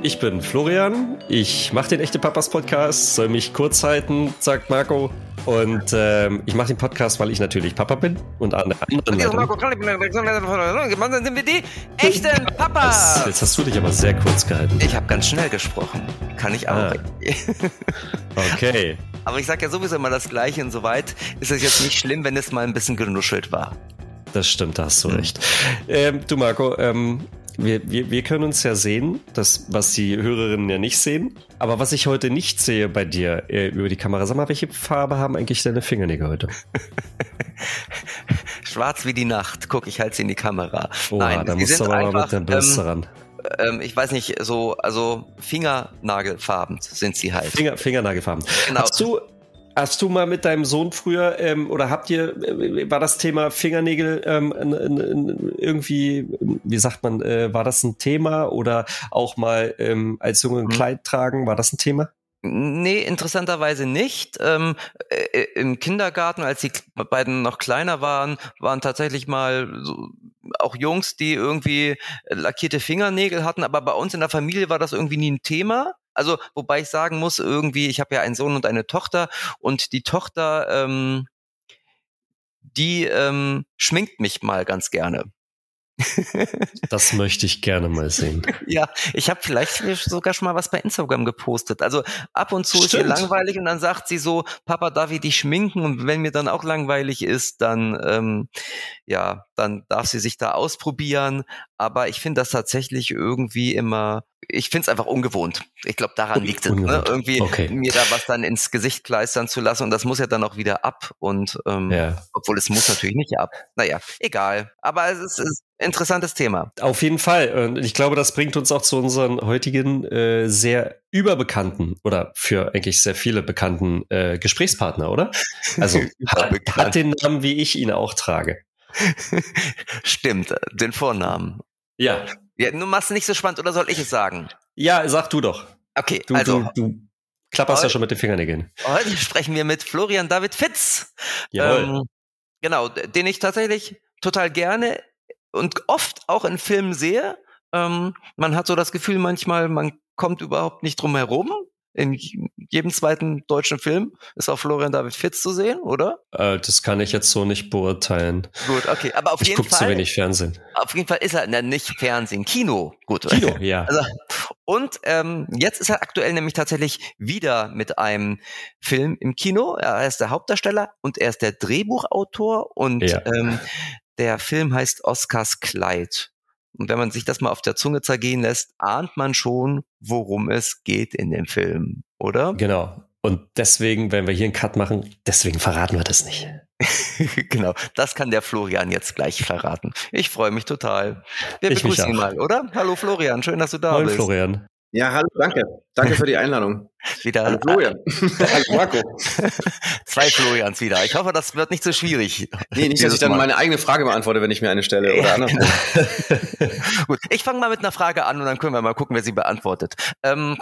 Ich bin Florian, ich mache den Echte Papas Podcast, soll mich kurz halten, sagt Marco. Und ähm, ich mache den Podcast, weil ich natürlich Papa bin und an der anderen Seite. Gemeinsam sind wir die echten Papas. Jetzt hast du dich aber sehr kurz gehalten. Ich habe ganz schnell gesprochen. Kann ich auch. Ah. Okay. Aber ich sag ja sowieso immer das Gleiche. Insoweit ist es jetzt nicht schlimm, wenn es mal ein bisschen genuschelt war. Das stimmt, da hast du recht. Ähm, du Marco, ähm, wir, wir, wir können uns ja sehen, das, was die Hörerinnen ja nicht sehen. Aber was ich heute nicht sehe bei dir äh, über die Kamera, sag mal, welche Farbe haben eigentlich deine Fingernägel heute? Schwarz wie die Nacht. Guck, ich halte sie in die Kamera. Oh, Nein, da musst du aber mal einfach, mit der Bürste ähm, ran. ähm, ich weiß nicht, so, also Fingernagelfarben sind sie halt. Finger, Fingernagelfarben. Genau. Hast du, hast du mal mit deinem Sohn früher ähm, oder habt ihr, äh, war das Thema Fingernägel ähm, n- n- n- irgendwie, wie sagt man, äh, war das ein Thema oder auch mal ähm, als Junge ein Hm. Kleid tragen, war das ein Thema? Nee, interessanterweise nicht. Ähm, äh, Im Kindergarten, als die beiden noch kleiner waren, waren tatsächlich mal so, auch Jungs, die irgendwie lackierte Fingernägel hatten, aber bei uns in der Familie war das irgendwie nie ein Thema. Also, wobei ich sagen muss, irgendwie, ich habe ja einen Sohn und eine Tochter und die Tochter, ähm, die ähm, schminkt mich mal ganz gerne. Das möchte ich gerne mal sehen. Ja, ich habe vielleicht sogar schon mal was bei Instagram gepostet. Also ab und zu ist ihr Stimmt. langweilig und dann sagt sie so, Papa, darf ich dich schminken? Und wenn mir dann auch langweilig ist, dann ähm, ja, dann darf sie sich da ausprobieren. Aber ich finde das tatsächlich irgendwie immer, ich finde es einfach ungewohnt. Ich glaube, daran liegt es, ne? irgendwie Okay. mir da was dann ins Gesicht kleistern zu lassen und das muss ja dann auch wieder ab. Und ähm, Ja. obwohl es muss natürlich nicht ab. Naja, egal. Aber es ist, ist ein interessantes Thema. Auf jeden Fall. Und ich glaube, das bringt uns auch zu unseren heutigen äh, sehr überbekannten oder für eigentlich sehr viele bekannten äh, Gesprächspartner, oder? Also hat, hat den Namen, wie ich ihn auch trage. Stimmt, den Vornamen. Ja. Ja, du machst es nicht so spannend, oder soll ich es sagen? Ja, sag du doch. Okay, Du, also du, du klapperst ja schon mit den Fingernägeln. heute sprechen wir mit Florian David Fitz. Jawohl. Ähm, genau, den ich tatsächlich total gerne und oft auch in Filmen sehe. Ähm, man hat so das Gefühl manchmal, man kommt überhaupt nicht drum herum. In jedem zweiten deutschen Film ist auch Florian David Fitz zu sehen, oder? Äh, das kann ich jetzt so nicht beurteilen. Gut, okay. Aber auf Ich jeden gucke zu Fall, wenig Fernsehen. auf jeden Fall ist er na, nicht Fernsehen, Kino. Gut. Kino, ja. Also, und ähm, jetzt ist er aktuell nämlich tatsächlich wieder mit einem Film im Kino. Er ist der Hauptdarsteller und er ist der Drehbuchautor und Ja. ähm, der Film heißt Oscars Kleid. Und wenn man sich das mal auf der Zunge zergehen lässt, ahnt man schon, worum es geht in dem Film, oder? Genau. Und deswegen, wenn wir hier einen Cut machen, deswegen verraten wir das nicht. genau, das kann der Florian jetzt gleich verraten. Ich freue mich total. Wir Ich begrüßen ihn mal, oder? Hallo Florian, schön, dass du da Moin, bist. Florian. Ja, hallo, danke. Danke für die Einladung. Wieder Hallo Florian. hallo Marco. zwei Florians wieder. Ich hoffe, das wird nicht so schwierig. Nee, nicht, dass ich dann meine eigene Frage beantworte, wenn ich mir eine stelle oder andersrum. Gut, ich fange mal mit einer Frage an und dann können wir mal gucken, wer sie beantwortet. Ähm,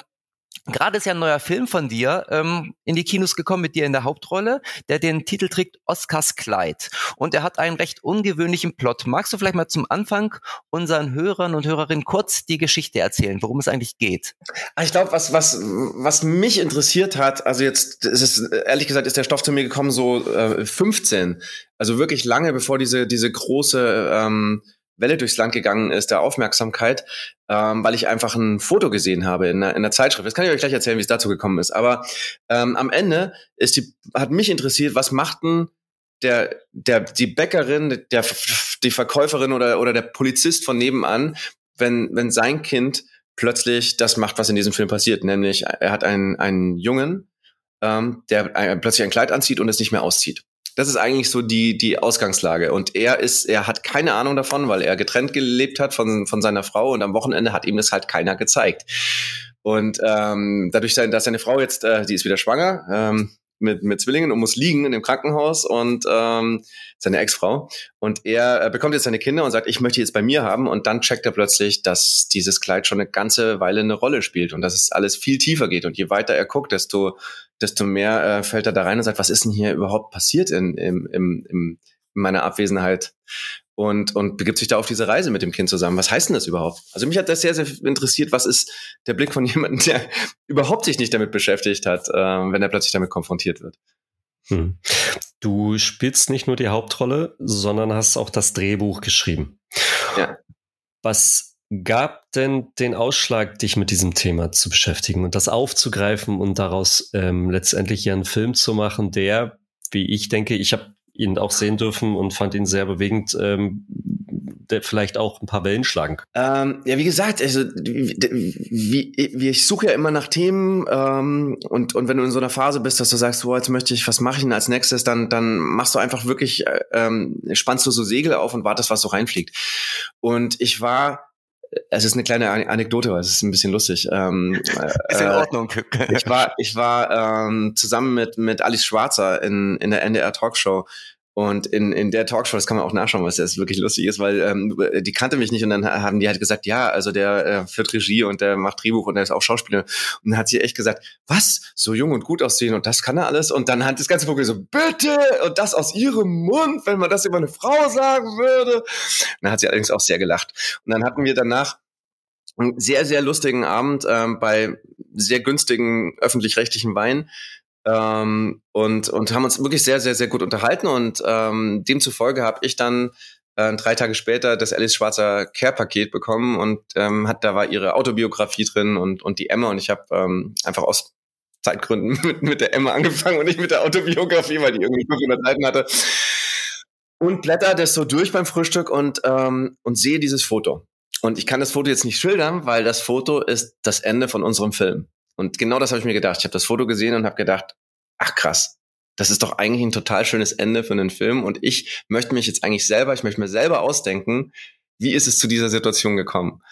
Gerade ist ja ein neuer Film von dir ähm, in die Kinos gekommen mit dir in der Hauptrolle, der den Titel trägt Oscars Kleid. Und er hat einen recht ungewöhnlichen Plot. Magst du vielleicht mal zum Anfang unseren Hörern und Hörerinnen kurz die Geschichte erzählen, worum es eigentlich geht? Ah, Ich glaube, was, was, was mich interessiert hat, also jetzt, es ist, ehrlich gesagt, ist der Stoff zu mir gekommen so äh, 15. Also wirklich lange, bevor diese, diese große ähm, Welle durchs Land gegangen ist, der Aufmerksamkeit, ähm, weil ich einfach ein Foto gesehen habe in einer, in einer Zeitschrift. Das kann ich euch gleich erzählen, wie es dazu gekommen ist. Aber ähm, am Ende ist die, hat mich interessiert, was macht denn der, der, die Bäckerin, der, die Verkäuferin oder, oder der Polizist von nebenan, wenn, wenn sein Kind plötzlich das macht, was in diesem Film passiert, nämlich er hat einen, einen Jungen, ähm, der äh, plötzlich ein Kleid anzieht und es nicht mehr auszieht. Das ist eigentlich so die, die Ausgangslage. Und er ist, er hat keine Ahnung davon, weil er getrennt gelebt hat von, von seiner Frau und am Wochenende hat ihm das halt keiner gezeigt. Und ähm, dadurch, dass seine Frau jetzt, äh, die ist wieder schwanger, ähm, mit, mit Zwillingen und muss liegen in dem Krankenhaus und ähm, seine Ex-Frau. Und er äh, bekommt jetzt seine Kinder und sagt, ich möchte jetzt bei mir haben. Und dann checkt er plötzlich, dass dieses Kleid schon eine ganze Weile eine Rolle spielt und dass es alles viel tiefer geht. Und je weiter er guckt, desto, desto mehr äh, fällt er da rein und sagt, was ist denn hier überhaupt passiert in, im, im, in meiner Abwesenheit? und, und begibt sich da auf diese Reise mit dem Kind zusammen. Was heißt denn das überhaupt? Also mich hat das sehr, sehr interessiert, was ist der Blick von jemandem, der überhaupt sich nicht damit beschäftigt hat, äh, wenn er plötzlich damit konfrontiert wird. Hm. Du spielst nicht nur die Hauptrolle, sondern hast auch das Drehbuch geschrieben. Ja. Was gab denn den Ausschlag, dich mit diesem Thema zu beschäftigen und das aufzugreifen und daraus ähm, letztendlich hier einen Film zu machen, der, wie ich denke, ich habe ihn auch sehen dürfen und fand ihn sehr bewegend, ähm, der vielleicht auch ein paar Wellen schlagen. Ähm, ja, wie gesagt, also wie, wie, ich suche ja immer nach Themen ähm, und, und wenn du in so einer Phase bist, dass du sagst, so, jetzt möchte ich, was mache ich denn als nächstes, dann, dann machst du einfach wirklich, äh, ähm, spannst du so Segel auf und wartest, was so reinfliegt. Und ich war es ist eine kleine Anekdote, weil es ist ein bisschen lustig. Ähm, ist in äh, Ordnung. ich war, ich war ähm, zusammen mit mit Alice Schwarzer in in der NDR Talkshow und in, in der Talkshow, das kann man auch nachschauen, was jetzt wirklich lustig ist, weil ähm, die kannte mich nicht und dann haben die halt gesagt, ja, also der äh, führt Regie und der macht Drehbuch und der ist auch Schauspieler. Und dann hat sie echt gesagt, was? So jung und gut aussehen und das kann er alles? Und dann hat das ganze Publikum so, bitte! Und das aus ihrem Mund, wenn man das über eine Frau sagen würde. Und dann hat sie allerdings auch sehr gelacht. Und dann hatten wir danach einen sehr, sehr lustigen Abend ähm, bei sehr günstigen öffentlich-rechtlichen Wein ähm, und, und haben uns wirklich sehr, sehr, sehr gut unterhalten. Und ähm, demzufolge habe ich dann äh, drei Tage später das Alice Schwarzer Care-Paket bekommen und ähm, hat, da war ihre Autobiografie drin und, und die Emma und ich habe ähm, einfach aus Zeitgründen mit, mit der Emma angefangen und nicht mit der Autobiografie, weil die irgendwie 500 Seiten hatte. Und blätter das so durch beim Frühstück und, ähm, und sehe dieses Foto. Und ich kann das Foto jetzt nicht schildern, weil das Foto ist das Ende von unserem Film. Und genau das habe ich mir gedacht. Ich habe das Foto gesehen und habe gedacht, ach krass, das ist doch eigentlich ein total schönes Ende für einen Film. Und ich möchte mich jetzt eigentlich selber, ich möchte mir selber ausdenken, wie ist es zu dieser Situation gekommen?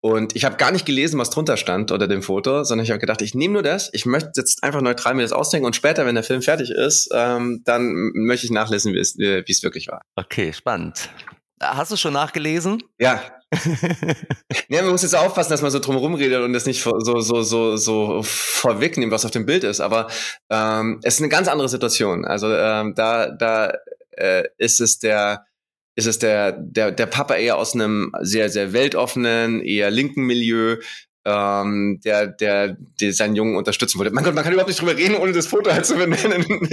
Und ich habe gar nicht gelesen, was drunter stand unter dem Foto, sondern ich habe gedacht, ich nehme nur das, ich möchte jetzt einfach neutral mir das ausdenken und später, wenn der Film fertig ist, ähm, dann möchte ich nachlesen, wie es, wie es wirklich war. Okay, spannend. Hast du schon nachgelesen? Ja, ja, man muss jetzt aufpassen, dass man so drumherum redet und das nicht so, so, so, so vorwegnimmt, was auf dem Bild ist. Aber ähm, es ist eine ganz andere Situation. Also ähm, da, da äh, ist es der, ist es der, der, der Papa eher aus einem sehr, sehr weltoffenen, eher linken Milieu, ähm, der, der, der seinen Jungen unterstützen wollte. Mein Gott, man kann überhaupt nicht drüber reden, ohne das Foto halt zu benennen.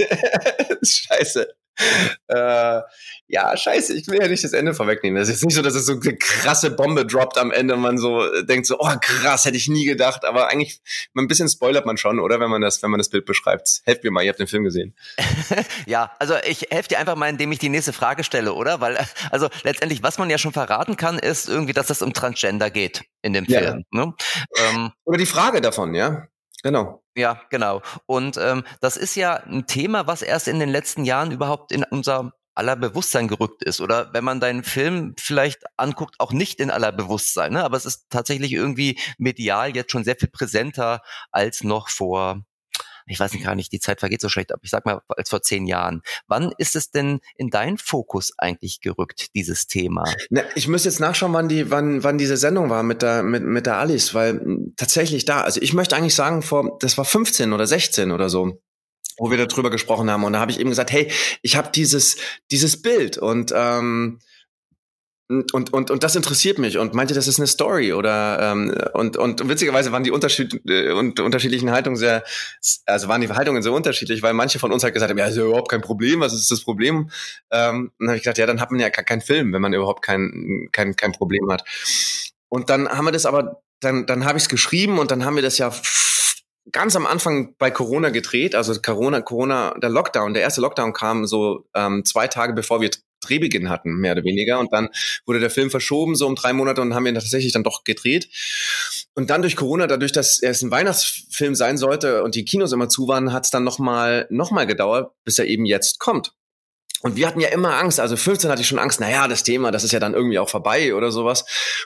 Scheiße. Äh, ja, scheiße, ich will ja nicht das Ende vorwegnehmen. Das ist jetzt nicht so, dass es so eine krasse Bombe droppt am Ende und man so denkt so, oh krass, hätte ich nie gedacht. Aber eigentlich, ein bisschen spoilert man schon, oder? Wenn man das, wenn man das Bild beschreibt. Helft mir mal, ihr habt den Film gesehen. ja, also ich helfe dir einfach mal, indem ich die nächste Frage stelle, oder? Weil, also letztendlich, was man ja schon verraten kann, ist irgendwie, dass es um Transgender geht in dem Film. Ja. Ne? Ähm, oder die Frage davon, ja. Genau. Ja, genau. Und ähm, das ist ja ein Thema, was erst in den letzten Jahren überhaupt in unser aller Bewusstsein gerückt ist. Oder wenn man deinen Film vielleicht anguckt, auch nicht in aller Bewusstsein. Ne? Aber es ist tatsächlich irgendwie medial jetzt schon sehr viel präsenter als noch vor ich weiß nicht gar nicht, die Zeit vergeht so schlecht, aber ich sag mal, als vor zehn Jahren. Wann ist es denn in deinen Fokus eigentlich gerückt, dieses Thema? Na, ich muss jetzt nachschauen, wann die, wann, wann diese Sendung war mit der, mit, mit der Alice, weil tatsächlich da, also ich möchte eigentlich sagen, vor, das war 15 oder 16 oder so wo wir darüber gesprochen haben. Und da habe ich eben gesagt, hey, ich habe dieses, dieses Bild und ähm, und, und, und das interessiert mich und meinte, das ist eine Story oder ähm, und, und witzigerweise waren die Unterschied, äh, und unterschiedlichen Haltungen sehr, also waren die Haltungen sehr unterschiedlich, weil manche von uns halt gesagt haben, ja, ist ja überhaupt kein Problem, was ist das Problem? Ähm, dann habe ich gesagt, ja, dann hat man ja keinen Film, wenn man überhaupt kein, kein, kein Problem hat. Und dann haben wir das aber, dann, dann habe ich es geschrieben und dann haben wir das ja ganz am Anfang bei Corona gedreht, also Corona, Corona, der Lockdown, der erste Lockdown kam so ähm, zwei Tage bevor wir Drehbeginn hatten, mehr oder weniger. Und dann wurde der Film verschoben, so um drei Monate, und haben ihn tatsächlich dann doch gedreht. Und dann durch Corona, dadurch, dass es ein Weihnachtsfilm sein sollte und die Kinos immer zu waren, hat es dann nochmal noch mal gedauert, bis er eben jetzt kommt. Und wir hatten ja immer Angst, also 15 hatte ich schon Angst, naja, das Thema, das ist ja dann irgendwie auch vorbei oder sowas.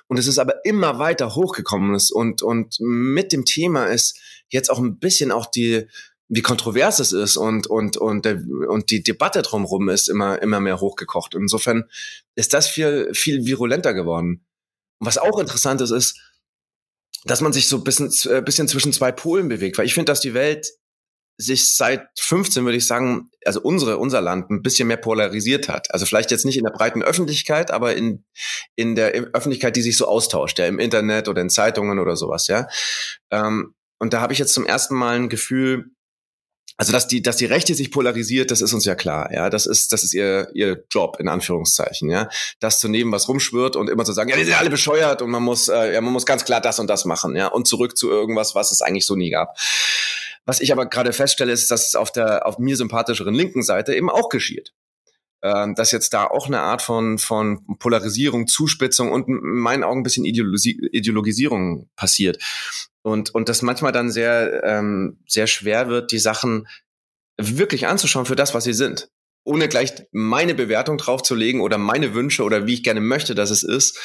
Und es ist aber immer weiter hochgekommen und, und mit dem Thema ist jetzt auch ein bisschen auch die, wie kontrovers es ist und und und der, und die Debatte drumherum ist immer immer mehr hochgekocht. Insofern ist das viel viel virulenter geworden. Was auch interessant ist, ist, dass man sich so ein bisschen, äh, bisschen zwischen zwei Polen bewegt, weil ich finde, dass die Welt sich seit 15, würde ich sagen, also unsere, unser Land ein bisschen mehr polarisiert hat. Also vielleicht jetzt nicht in der breiten Öffentlichkeit, aber in, in der Öffentlichkeit, die sich so austauscht, ja, im Internet oder in Zeitungen oder sowas, ja. Ähm, und da habe ich jetzt zum ersten Mal ein Gefühl, also dass die, dass die Rechte sich polarisiert, das ist uns ja klar. Ja, das ist, das ist ihr, ihr Job in Anführungszeichen. Ja, das zu nehmen, was rumschwirrt und immer zu sagen, ja, die sind alle bescheuert und man muss, äh, ja, man muss ganz klar das und das machen. Ja, und zurück zu irgendwas, was es eigentlich so nie gab. Was ich aber gerade feststelle, ist, dass es auf der auf mir sympathischeren linken Seite eben auch geschieht dass jetzt da auch eine Art von, von Polarisierung, Zuspitzung und in meinen Augen ein bisschen Ideologie, Ideologisierung passiert. Und, und das manchmal dann sehr, ähm, sehr schwer wird, die Sachen wirklich anzuschauen für das, was sie sind. Ohne gleich meine Bewertung draufzulegen oder meine Wünsche oder wie ich gerne möchte, dass es ist.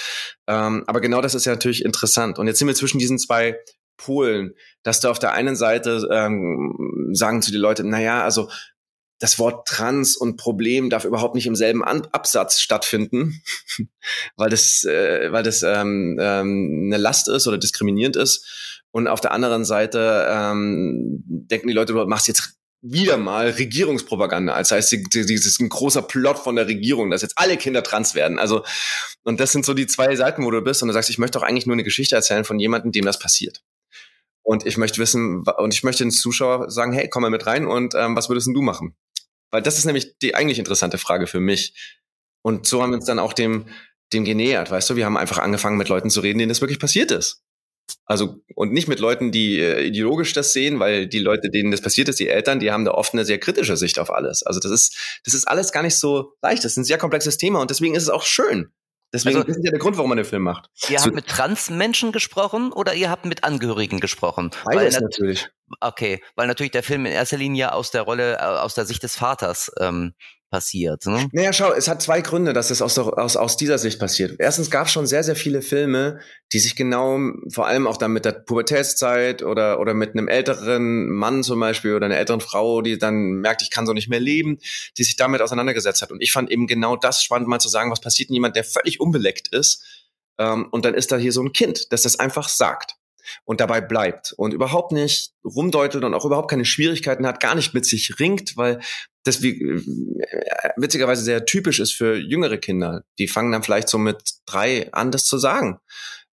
Ähm, aber genau das ist ja natürlich interessant. Und jetzt sind wir zwischen diesen zwei Polen, dass du auf der einen Seite ähm, sagen zu die Leute, naja, also das Wort Trans und Problem darf überhaupt nicht im selben An Absatz stattfinden, weil das, äh, weil das ähm, ähm, eine Last ist oder diskriminierend ist. Und auf der anderen Seite ähm, denken die Leute, du machst jetzt wieder mal Regierungspropaganda. Als heißt, das ist ein großer Plot von der Regierung, dass jetzt alle Kinder trans werden. Also, und das sind so die zwei Seiten, wo du bist und du sagst, ich möchte doch eigentlich nur eine Geschichte erzählen von jemandem, dem das passiert. Und ich möchte wissen, und ich möchte den Zuschauer sagen, hey, komm mal mit rein und ähm, was würdest denn du machen? Weil das ist nämlich die eigentlich interessante Frage für mich. Und so haben wir uns dann auch dem, dem genähert, weißt du? Wir haben einfach angefangen, mit Leuten zu reden, denen das wirklich passiert ist. Also, und nicht mit Leuten, die äh, ideologisch das sehen, weil die Leute, denen das passiert ist, die Eltern, die haben da oft eine sehr kritische Sicht auf alles. Also, das ist, das ist alles gar nicht so leicht. Das ist ein sehr komplexes Thema und deswegen ist es auch schön. Deswegen also, das ist ja der Grund, warum man den Film macht. Ihr so, habt mit Transmenschen gesprochen oder ihr habt mit Angehörigen gesprochen? Beides weil, natürlich. Okay, weil natürlich der Film in erster Linie aus der Rolle, äh, aus der Sicht des Vaters ähm, passiert. Ne? Naja, schau, es hat zwei Gründe, dass es aus, aus, aus dieser Sicht passiert. Erstens gab es schon sehr, sehr viele Filme, die sich genau, vor allem auch dann mit der Pubertätszeit oder, oder mit einem älteren Mann zum Beispiel oder einer älteren Frau, die dann merkt, ich kann so nicht mehr leben, die sich damit auseinandergesetzt hat. Und ich fand eben genau das spannend, mal zu sagen, was passiert denn jemand, der völlig unbeleckt ist, ähm, und dann ist da hier so ein Kind, das das einfach sagt und dabei bleibt und überhaupt nicht rumdeutelt und auch überhaupt keine Schwierigkeiten hat, gar nicht mit sich ringt, weil das wie, äh, witzigerweise sehr typisch ist für jüngere Kinder. Die fangen dann vielleicht so mit drei an, das zu sagen.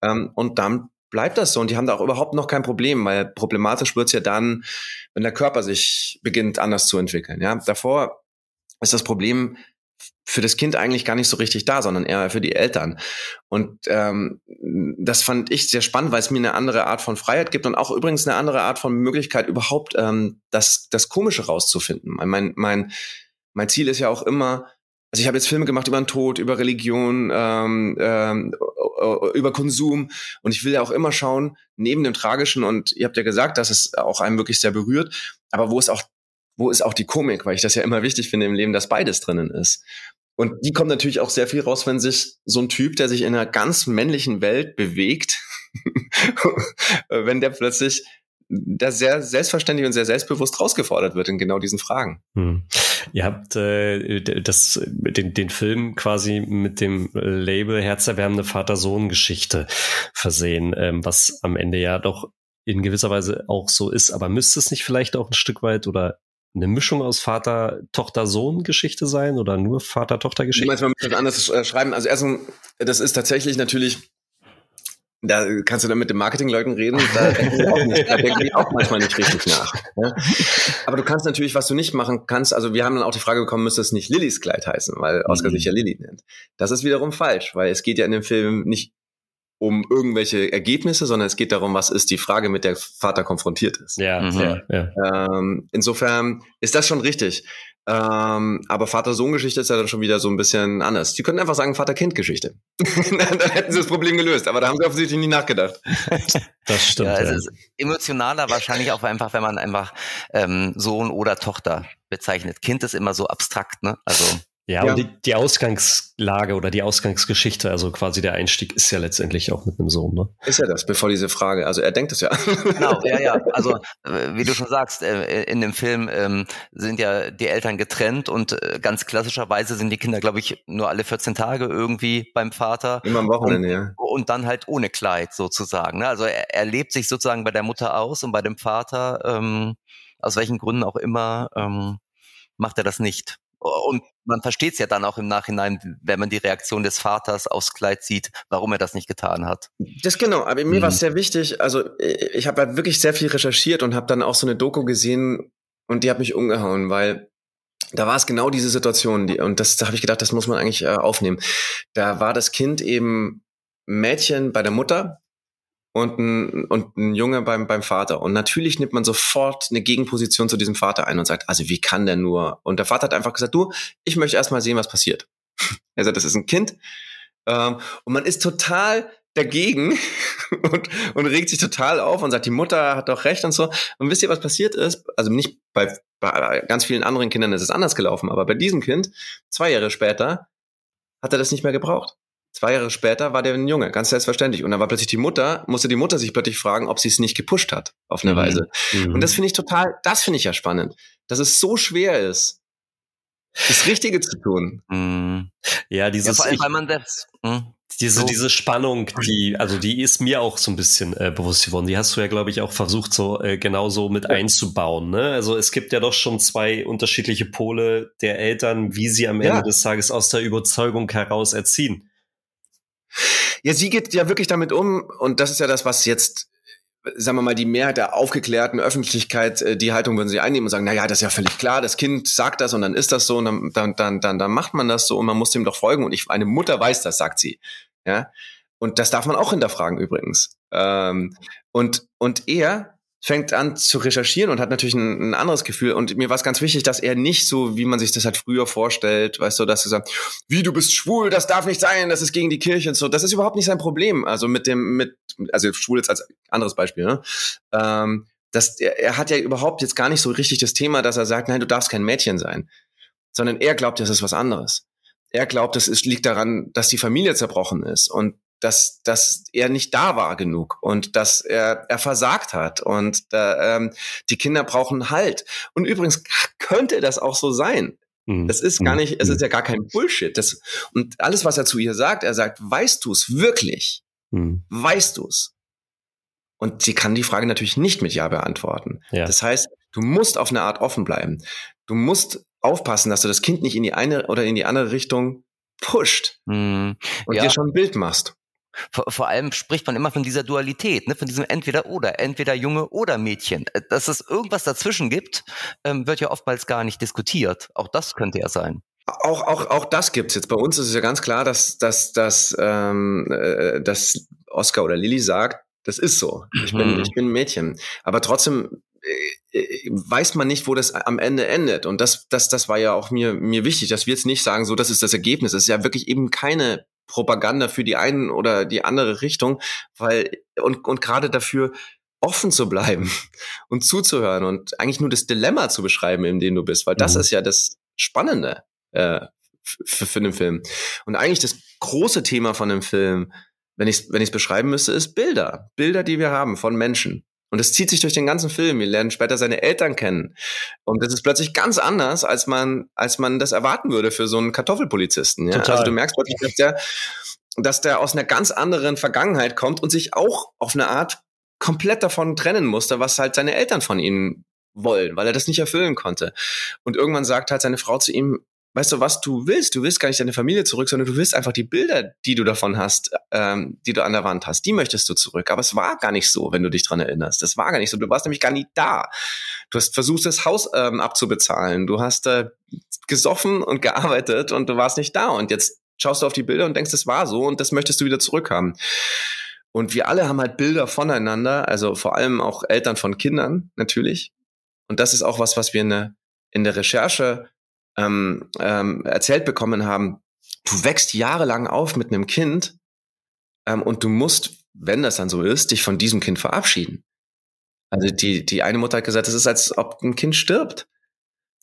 Ähm, und dann bleibt das so. Und die haben da auch überhaupt noch kein Problem, weil problematisch wird's ja dann, wenn der Körper sich beginnt anders zu entwickeln. Ja, davor ist das Problem für das Kind eigentlich gar nicht so richtig da, sondern eher für die Eltern. Und ähm, das fand ich sehr spannend, weil es mir eine andere Art von Freiheit gibt und auch übrigens eine andere Art von Möglichkeit, überhaupt ähm, das, das Komische rauszufinden. Mein, mein, mein Ziel ist ja auch immer, also ich habe jetzt Filme gemacht über den Tod, über Religion, ähm, ähm, über Konsum und ich will ja auch immer schauen, neben dem Tragischen und ihr habt ja gesagt, dass es auch einem wirklich sehr berührt, aber wo es auch wo ist auch die Komik, weil ich das ja immer wichtig finde im Leben, dass beides drinnen ist. Und die kommt natürlich auch sehr viel raus, wenn sich so ein Typ, der sich in einer ganz männlichen Welt bewegt, wenn der plötzlich da sehr selbstverständlich und sehr selbstbewusst rausgefordert wird in genau diesen Fragen. Hm. Ihr habt äh, das, den, den Film quasi mit dem Label Herzerwärmende Vater-Sohn-Geschichte versehen, ähm, was am Ende ja doch in gewisser Weise auch so ist. Aber müsste es nicht vielleicht auch ein Stück weit oder eine Mischung aus Vater-Tochter-Sohn-Geschichte sein oder nur Vater-Tochter-Geschichte? Meinst du, man muss das anders äh, schreiben? Also erstens, das ist tatsächlich natürlich, da kannst du dann mit den Marketingleuten reden, da denken die auch, nicht, da denken die auch manchmal nicht richtig nach. Ja? Aber du kannst natürlich, was du nicht machen kannst, also wir haben dann auch die Frage bekommen, müsste es nicht Lillys Kleid heißen, weil Oscar mhm. sich ja Lilly nennt. Das ist wiederum falsch, weil es geht ja in dem Film nicht um irgendwelche Ergebnisse, sondern es geht darum, was ist die Frage, mit der Vater konfrontiert ist. Ja, mhm. ja, ja. Ähm, insofern ist das schon richtig. Ähm, aber Vater-Sohn-Geschichte ist ja dann schon wieder so ein bisschen anders. Die könnten einfach sagen Vater-Kind-Geschichte. dann hätten sie das Problem gelöst, aber da haben sie offensichtlich nie nachgedacht. das stimmt. Ja, es ja. ist emotionaler wahrscheinlich auch einfach, wenn man einfach ähm, Sohn oder Tochter bezeichnet. Kind ist immer so abstrakt, ne? Also ja, ja, und die, die Ausgangslage oder die Ausgangsgeschichte, also quasi der Einstieg ist ja letztendlich auch mit einem Sohn, ne? Ist ja das, bevor diese Frage, also er denkt es ja. Genau, ja, ja. Also äh, wie du schon sagst, äh, in dem Film ähm, sind ja die Eltern getrennt und äh, ganz klassischerweise sind die Kinder, glaube ich, nur alle 14 Tage irgendwie beim Vater. Immer am Wochenende, und, ja. Und dann halt ohne Kleid sozusagen. Ne? Also er, er lebt sich sozusagen bei der Mutter aus und bei dem Vater ähm, aus welchen Gründen auch immer, ähm, macht er das nicht. Und man versteht es ja dann auch im Nachhinein, wenn man die Reaktion des Vaters aufs Kleid sieht, warum er das nicht getan hat. Das genau, aber mir mhm. war es sehr wichtig. Also ich habe halt wirklich sehr viel recherchiert und habe dann auch so eine Doku gesehen und die hat mich umgehauen, weil da war es genau diese Situation, die, und das da habe ich gedacht, das muss man eigentlich äh, aufnehmen. Da war das Kind eben Mädchen bei der Mutter und ein, und ein Junge beim, beim Vater. Und natürlich nimmt man sofort eine Gegenposition zu diesem Vater ein und sagt, also wie kann der nur? Und der Vater hat einfach gesagt, du, ich möchte erst mal sehen, was passiert. er sagt, das ist ein Kind. Ähm, und man ist total dagegen und, und regt sich total auf und sagt, die Mutter hat doch recht und so. Und wisst ihr, was passiert ist? Also nicht bei, bei ganz vielen anderen Kindern ist es anders gelaufen, aber bei diesem Kind, zwei Jahre später, hat er das nicht mehr gebraucht. Zwei Jahre später war der ein Junge, ganz selbstverständlich. Und dann war plötzlich die Mutter, musste die Mutter sich plötzlich fragen, ob sie es nicht gepusht hat, auf eine mhm. Weise. Mhm. Und das finde ich total, das finde ich ja spannend, dass es so schwer ist, das Richtige zu tun. Mhm. Ja, dieses. Ja, vor allem, weil man das. Mh. Diese, so. diese Spannung, die, also die ist mir auch so ein bisschen äh, bewusst geworden. Die hast du ja, glaube ich, auch versucht, so äh, genauso mit ja. einzubauen. Ne? Also es gibt ja doch schon zwei unterschiedliche Pole der Eltern, wie sie am ja. Ende des Tages aus der Überzeugung heraus erziehen. Ja, sie geht ja wirklich damit um, und das ist ja das, was jetzt sagen wir mal, die Mehrheit der aufgeklärten Öffentlichkeit, äh, die Haltung würden sie einnehmen und sagen, na ja, das ist ja völlig klar, das Kind sagt das und dann ist das so und dann, dann, dann, dann, dann macht man das so und man muss dem doch folgen und ich, eine Mutter weiß das, sagt sie. Ja. Und das darf man auch hinterfragen übrigens. Ähm, und, und er fängt an zu recherchieren und hat natürlich ein, ein anderes Gefühl. Und mir war es ganz wichtig, dass er nicht so, wie man sich das halt früher vorstellt, weißt du, dass er sagt, wie du bist schwul, das darf nicht sein, das ist gegen die Kirche und so. Das ist überhaupt nicht sein Problem. Also mit dem, mit, also schwul jetzt als anderes Beispiel, ne? Ähm, das, er, er hat ja überhaupt jetzt gar nicht so richtig das Thema, dass er sagt, nein, du darfst kein Mädchen sein. Sondern er glaubt, das ist was anderes. Er glaubt, es liegt daran, dass die Familie zerbrochen ist und dass, dass er nicht da war genug und dass er, er versagt hat und da, ähm, die Kinder brauchen Halt. Und übrigens könnte das auch so sein. Mhm. Das ist gar mhm. nicht, es ist mhm. ja gar kein Bullshit. Das, und alles, was er zu ihr sagt, er sagt, weißt du es wirklich? Weißt du es? Und sie kann die Frage natürlich nicht mit Ja beantworten. Ja. Das heißt, du musst auf eine Art offen bleiben. Du musst aufpassen, dass du das Kind nicht in die eine oder in die andere Richtung pusht mhm. und ja. dir schon ein Bild machst. Vor, vor allem spricht man immer von dieser Dualität, ne? von diesem entweder oder, entweder Junge oder Mädchen. Äh, dass es irgendwas dazwischen gibt, ähm, wird ja oftmals gar nicht diskutiert. Auch das könnte ja sein. Auch, auch, auch das gibt's jetzt. Bei uns ist es ja ganz klar, dass, dass, dass, ähm, äh, dass Oscar oder Lilly sagt, das ist so. Ich bin, mhm. ich bin ein Mädchen. Aber trotzdem äh, äh, weiß man nicht, wo das am Ende endet. Und das, das, das war ja auch mir, mir wichtig, dass wir jetzt nicht sagen, so, das ist das Ergebnis. Es ist ja wirklich eben keine Propaganda für die einen oder die andere Richtung, weil und, und gerade dafür offen zu bleiben und zuzuhören und eigentlich nur das Dilemma zu beschreiben, in dem du bist, weil das mhm. ist ja das Spannende äh, für, für den Film. Und eigentlich das große Thema von dem Film, wenn ich es wenn ich's beschreiben müsste, ist Bilder. Bilder, die wir haben von Menschen. Und es zieht sich durch den ganzen Film. Wir lernen später seine Eltern kennen. Und das ist plötzlich ganz anders, als man, als man das erwarten würde für so einen Kartoffelpolizisten. Ja? Also du merkst plötzlich, dass der, dass der aus einer ganz anderen Vergangenheit kommt und sich auch auf eine Art komplett davon trennen musste, was halt seine Eltern von ihm wollen, weil er das nicht erfüllen konnte. Und irgendwann sagt halt seine Frau zu ihm, weißt du, was du willst? Du willst gar nicht deine Familie zurück, sondern du willst einfach die Bilder, die du davon hast, ähm, die du an der Wand hast, die möchtest du zurück. Aber es war gar nicht so, wenn du dich dran erinnerst. Das war gar nicht so. Du warst nämlich gar nicht da. Du hast versucht, das Haus ähm, abzubezahlen. Du hast äh, gesoffen und gearbeitet und du warst nicht da. Und jetzt schaust du auf die Bilder und denkst, es war so und das möchtest du wieder zurückhaben. Und wir alle haben halt Bilder voneinander, also vor allem auch Eltern von Kindern natürlich. Und das ist auch was, was wir in der, in der Recherche ähm, ähm, erzählt bekommen haben, du wächst jahrelang auf mit einem Kind ähm, und du musst, wenn das dann so ist, dich von diesem Kind verabschieden. Also die, die eine Mutter hat gesagt, es ist, als ob ein Kind stirbt.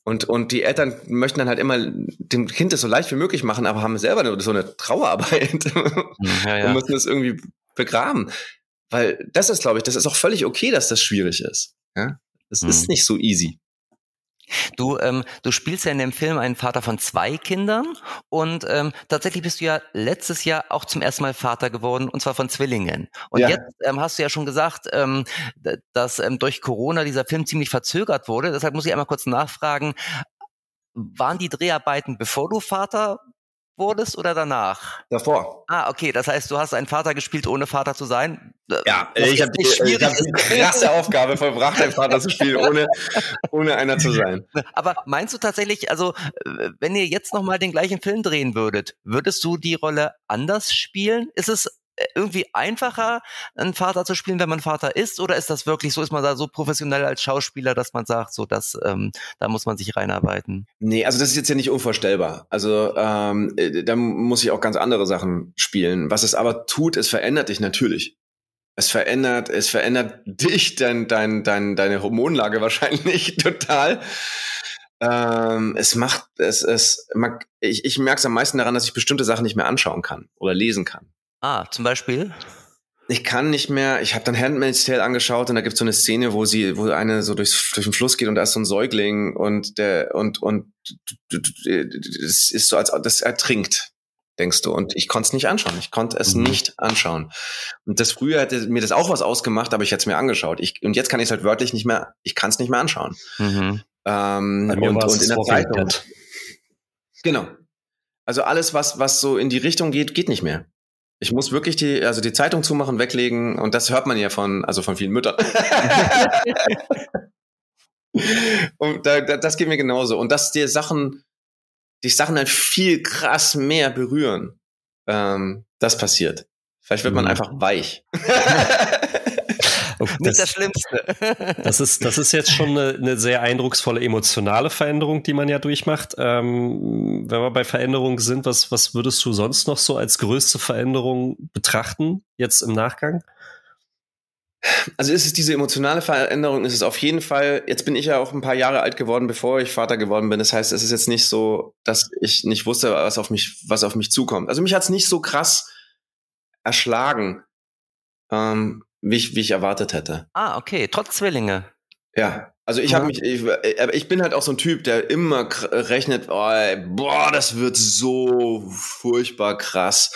Und, und die Eltern möchten dann halt immer dem Kind das so leicht wie möglich machen, aber haben selber so eine Trauerarbeit ja, ja. und müssen es irgendwie begraben. Weil das ist, glaube ich, das ist auch völlig okay, dass das schwierig ist. Ja? Das mhm. ist nicht so easy. Du, ähm, du spielst ja in dem Film einen Vater von zwei Kindern und ähm, tatsächlich bist du ja letztes Jahr auch zum ersten Mal Vater geworden und zwar von Zwillingen. Und ja. jetzt ähm, hast du ja schon gesagt, ähm, dass ähm, durch Corona dieser Film ziemlich verzögert wurde. Deshalb muss ich einmal kurz nachfragen, waren die Dreharbeiten, bevor du Vater wurdest oder danach? Davor. Ah, okay. Das heißt, du hast einen Vater gespielt, ohne Vater zu sein? Ja, das ich habe die, ich hab die krasse Aufgabe vollbracht, einen Vater zu spielen, ohne, ohne einer zu sein. Aber meinst du tatsächlich, also wenn ihr jetzt nochmal den gleichen Film drehen würdet, würdest du die Rolle anders spielen? Ist es irgendwie einfacher, einen Vater zu spielen, wenn man Vater ist? Oder ist das wirklich so, ist man da so professionell als Schauspieler, dass man sagt, so dass ähm, da muss man sich reinarbeiten? Nee, also das ist jetzt ja nicht unvorstellbar. Also ähm, äh, da muss ich auch ganz andere Sachen spielen. Was es aber tut, es verändert dich natürlich. Es verändert, es verändert dich, dein, dein, dein, deine Hormonlage wahrscheinlich total. Ähm, es macht, es, es, ich, ich merke es am meisten daran, dass ich bestimmte Sachen nicht mehr anschauen kann oder lesen kann. Ah, zum Beispiel? Ich kann nicht mehr, ich habe dann Handmaid's Tale angeschaut und da gibt es so eine Szene, wo sie, wo eine so durchs, durch den Fluss geht und da ist so ein Säugling und der und und es ist so, als das ertrinkt, denkst du. Und ich konnte es nicht anschauen. Ich konnte es mhm. nicht anschauen. Und das früher hätte mir das auch was ausgemacht, aber ich hätte es mir angeschaut. Ich, und jetzt kann ich es halt wörtlich nicht mehr, ich kann es nicht mehr anschauen. Mhm. Ähm, und, und in der Zeitung. Genau. Also alles, was, was so in die Richtung geht, geht nicht mehr. Ich muss wirklich die, also die Zeitung zumachen, weglegen und das hört man ja von, also von vielen Müttern. und da, da, das geht mir genauso. Und dass dir Sachen, die Sachen halt viel krass mehr berühren, ähm, das passiert. Vielleicht wird man mhm. einfach weich. Das, Nicht das Schlimmste. das, ist, das ist jetzt schon eine, eine, sehr eindrucksvolle emotionale Veränderung, die man ja durchmacht. Ähm, wenn wir bei Veränderungen sind, was, was würdest du sonst noch so als größte Veränderung betrachten, jetzt im Nachgang? Also ist es diese emotionale Veränderung, ist es auf jeden Fall, jetzt bin ich ja auch ein paar Jahre alt geworden, bevor ich Vater geworden bin. Das heißt, es ist jetzt nicht so, dass ich nicht wusste, was auf mich, was auf mich zukommt. Also mich hat es nicht so krass erschlagen. Ähm, wie ich, wie ich erwartet hätte. Ah, okay, trotz Zwillinge. Ja, also ich habe mich, ich, äh, ich bin halt auch so ein Typ, der immer rechnet, oh, ey, boah, das wird so furchtbar krass.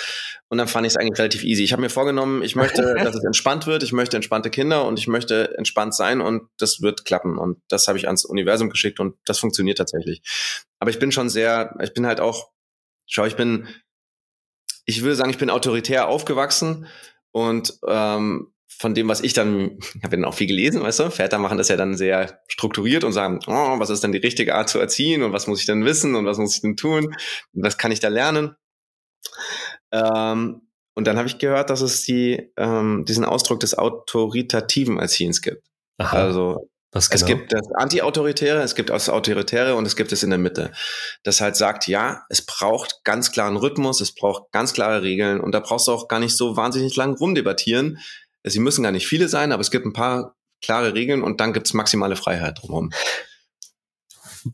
Und dann fand ich es eigentlich relativ easy. Ich habe mir vorgenommen, ich möchte, dass es entspannt wird, ich möchte entspannte Kinder und ich möchte entspannt sein und das wird klappen. Und das habe ich ans Universum geschickt und das funktioniert tatsächlich. Aber ich bin schon sehr, ich bin halt auch, schau, ich bin, ich würde sagen, ich bin autoritär aufgewachsen und ähm, von dem, was ich dann, ich habe dann auch viel gelesen, weißt du, Väter machen das ja dann sehr strukturiert und sagen, oh, was ist denn die richtige Art zu erziehen und was muss ich denn wissen und was muss ich denn tun und was kann ich da lernen? Ähm, und dann habe ich gehört, dass es die, ähm, diesen Ausdruck des autoritativen Erziehens gibt. Aha. Also was genau? Es gibt das Anti-Autoritäre, es gibt das Autoritäre und es gibt es in der Mitte. Das halt sagt, ja, es braucht ganz klaren Rhythmus, es braucht ganz klare Regeln und da brauchst du auch gar nicht so wahnsinnig lang rumdebattieren, Sie müssen gar nicht viele sein, aber es gibt ein paar klare Regeln und dann gibt es maximale Freiheit drumherum.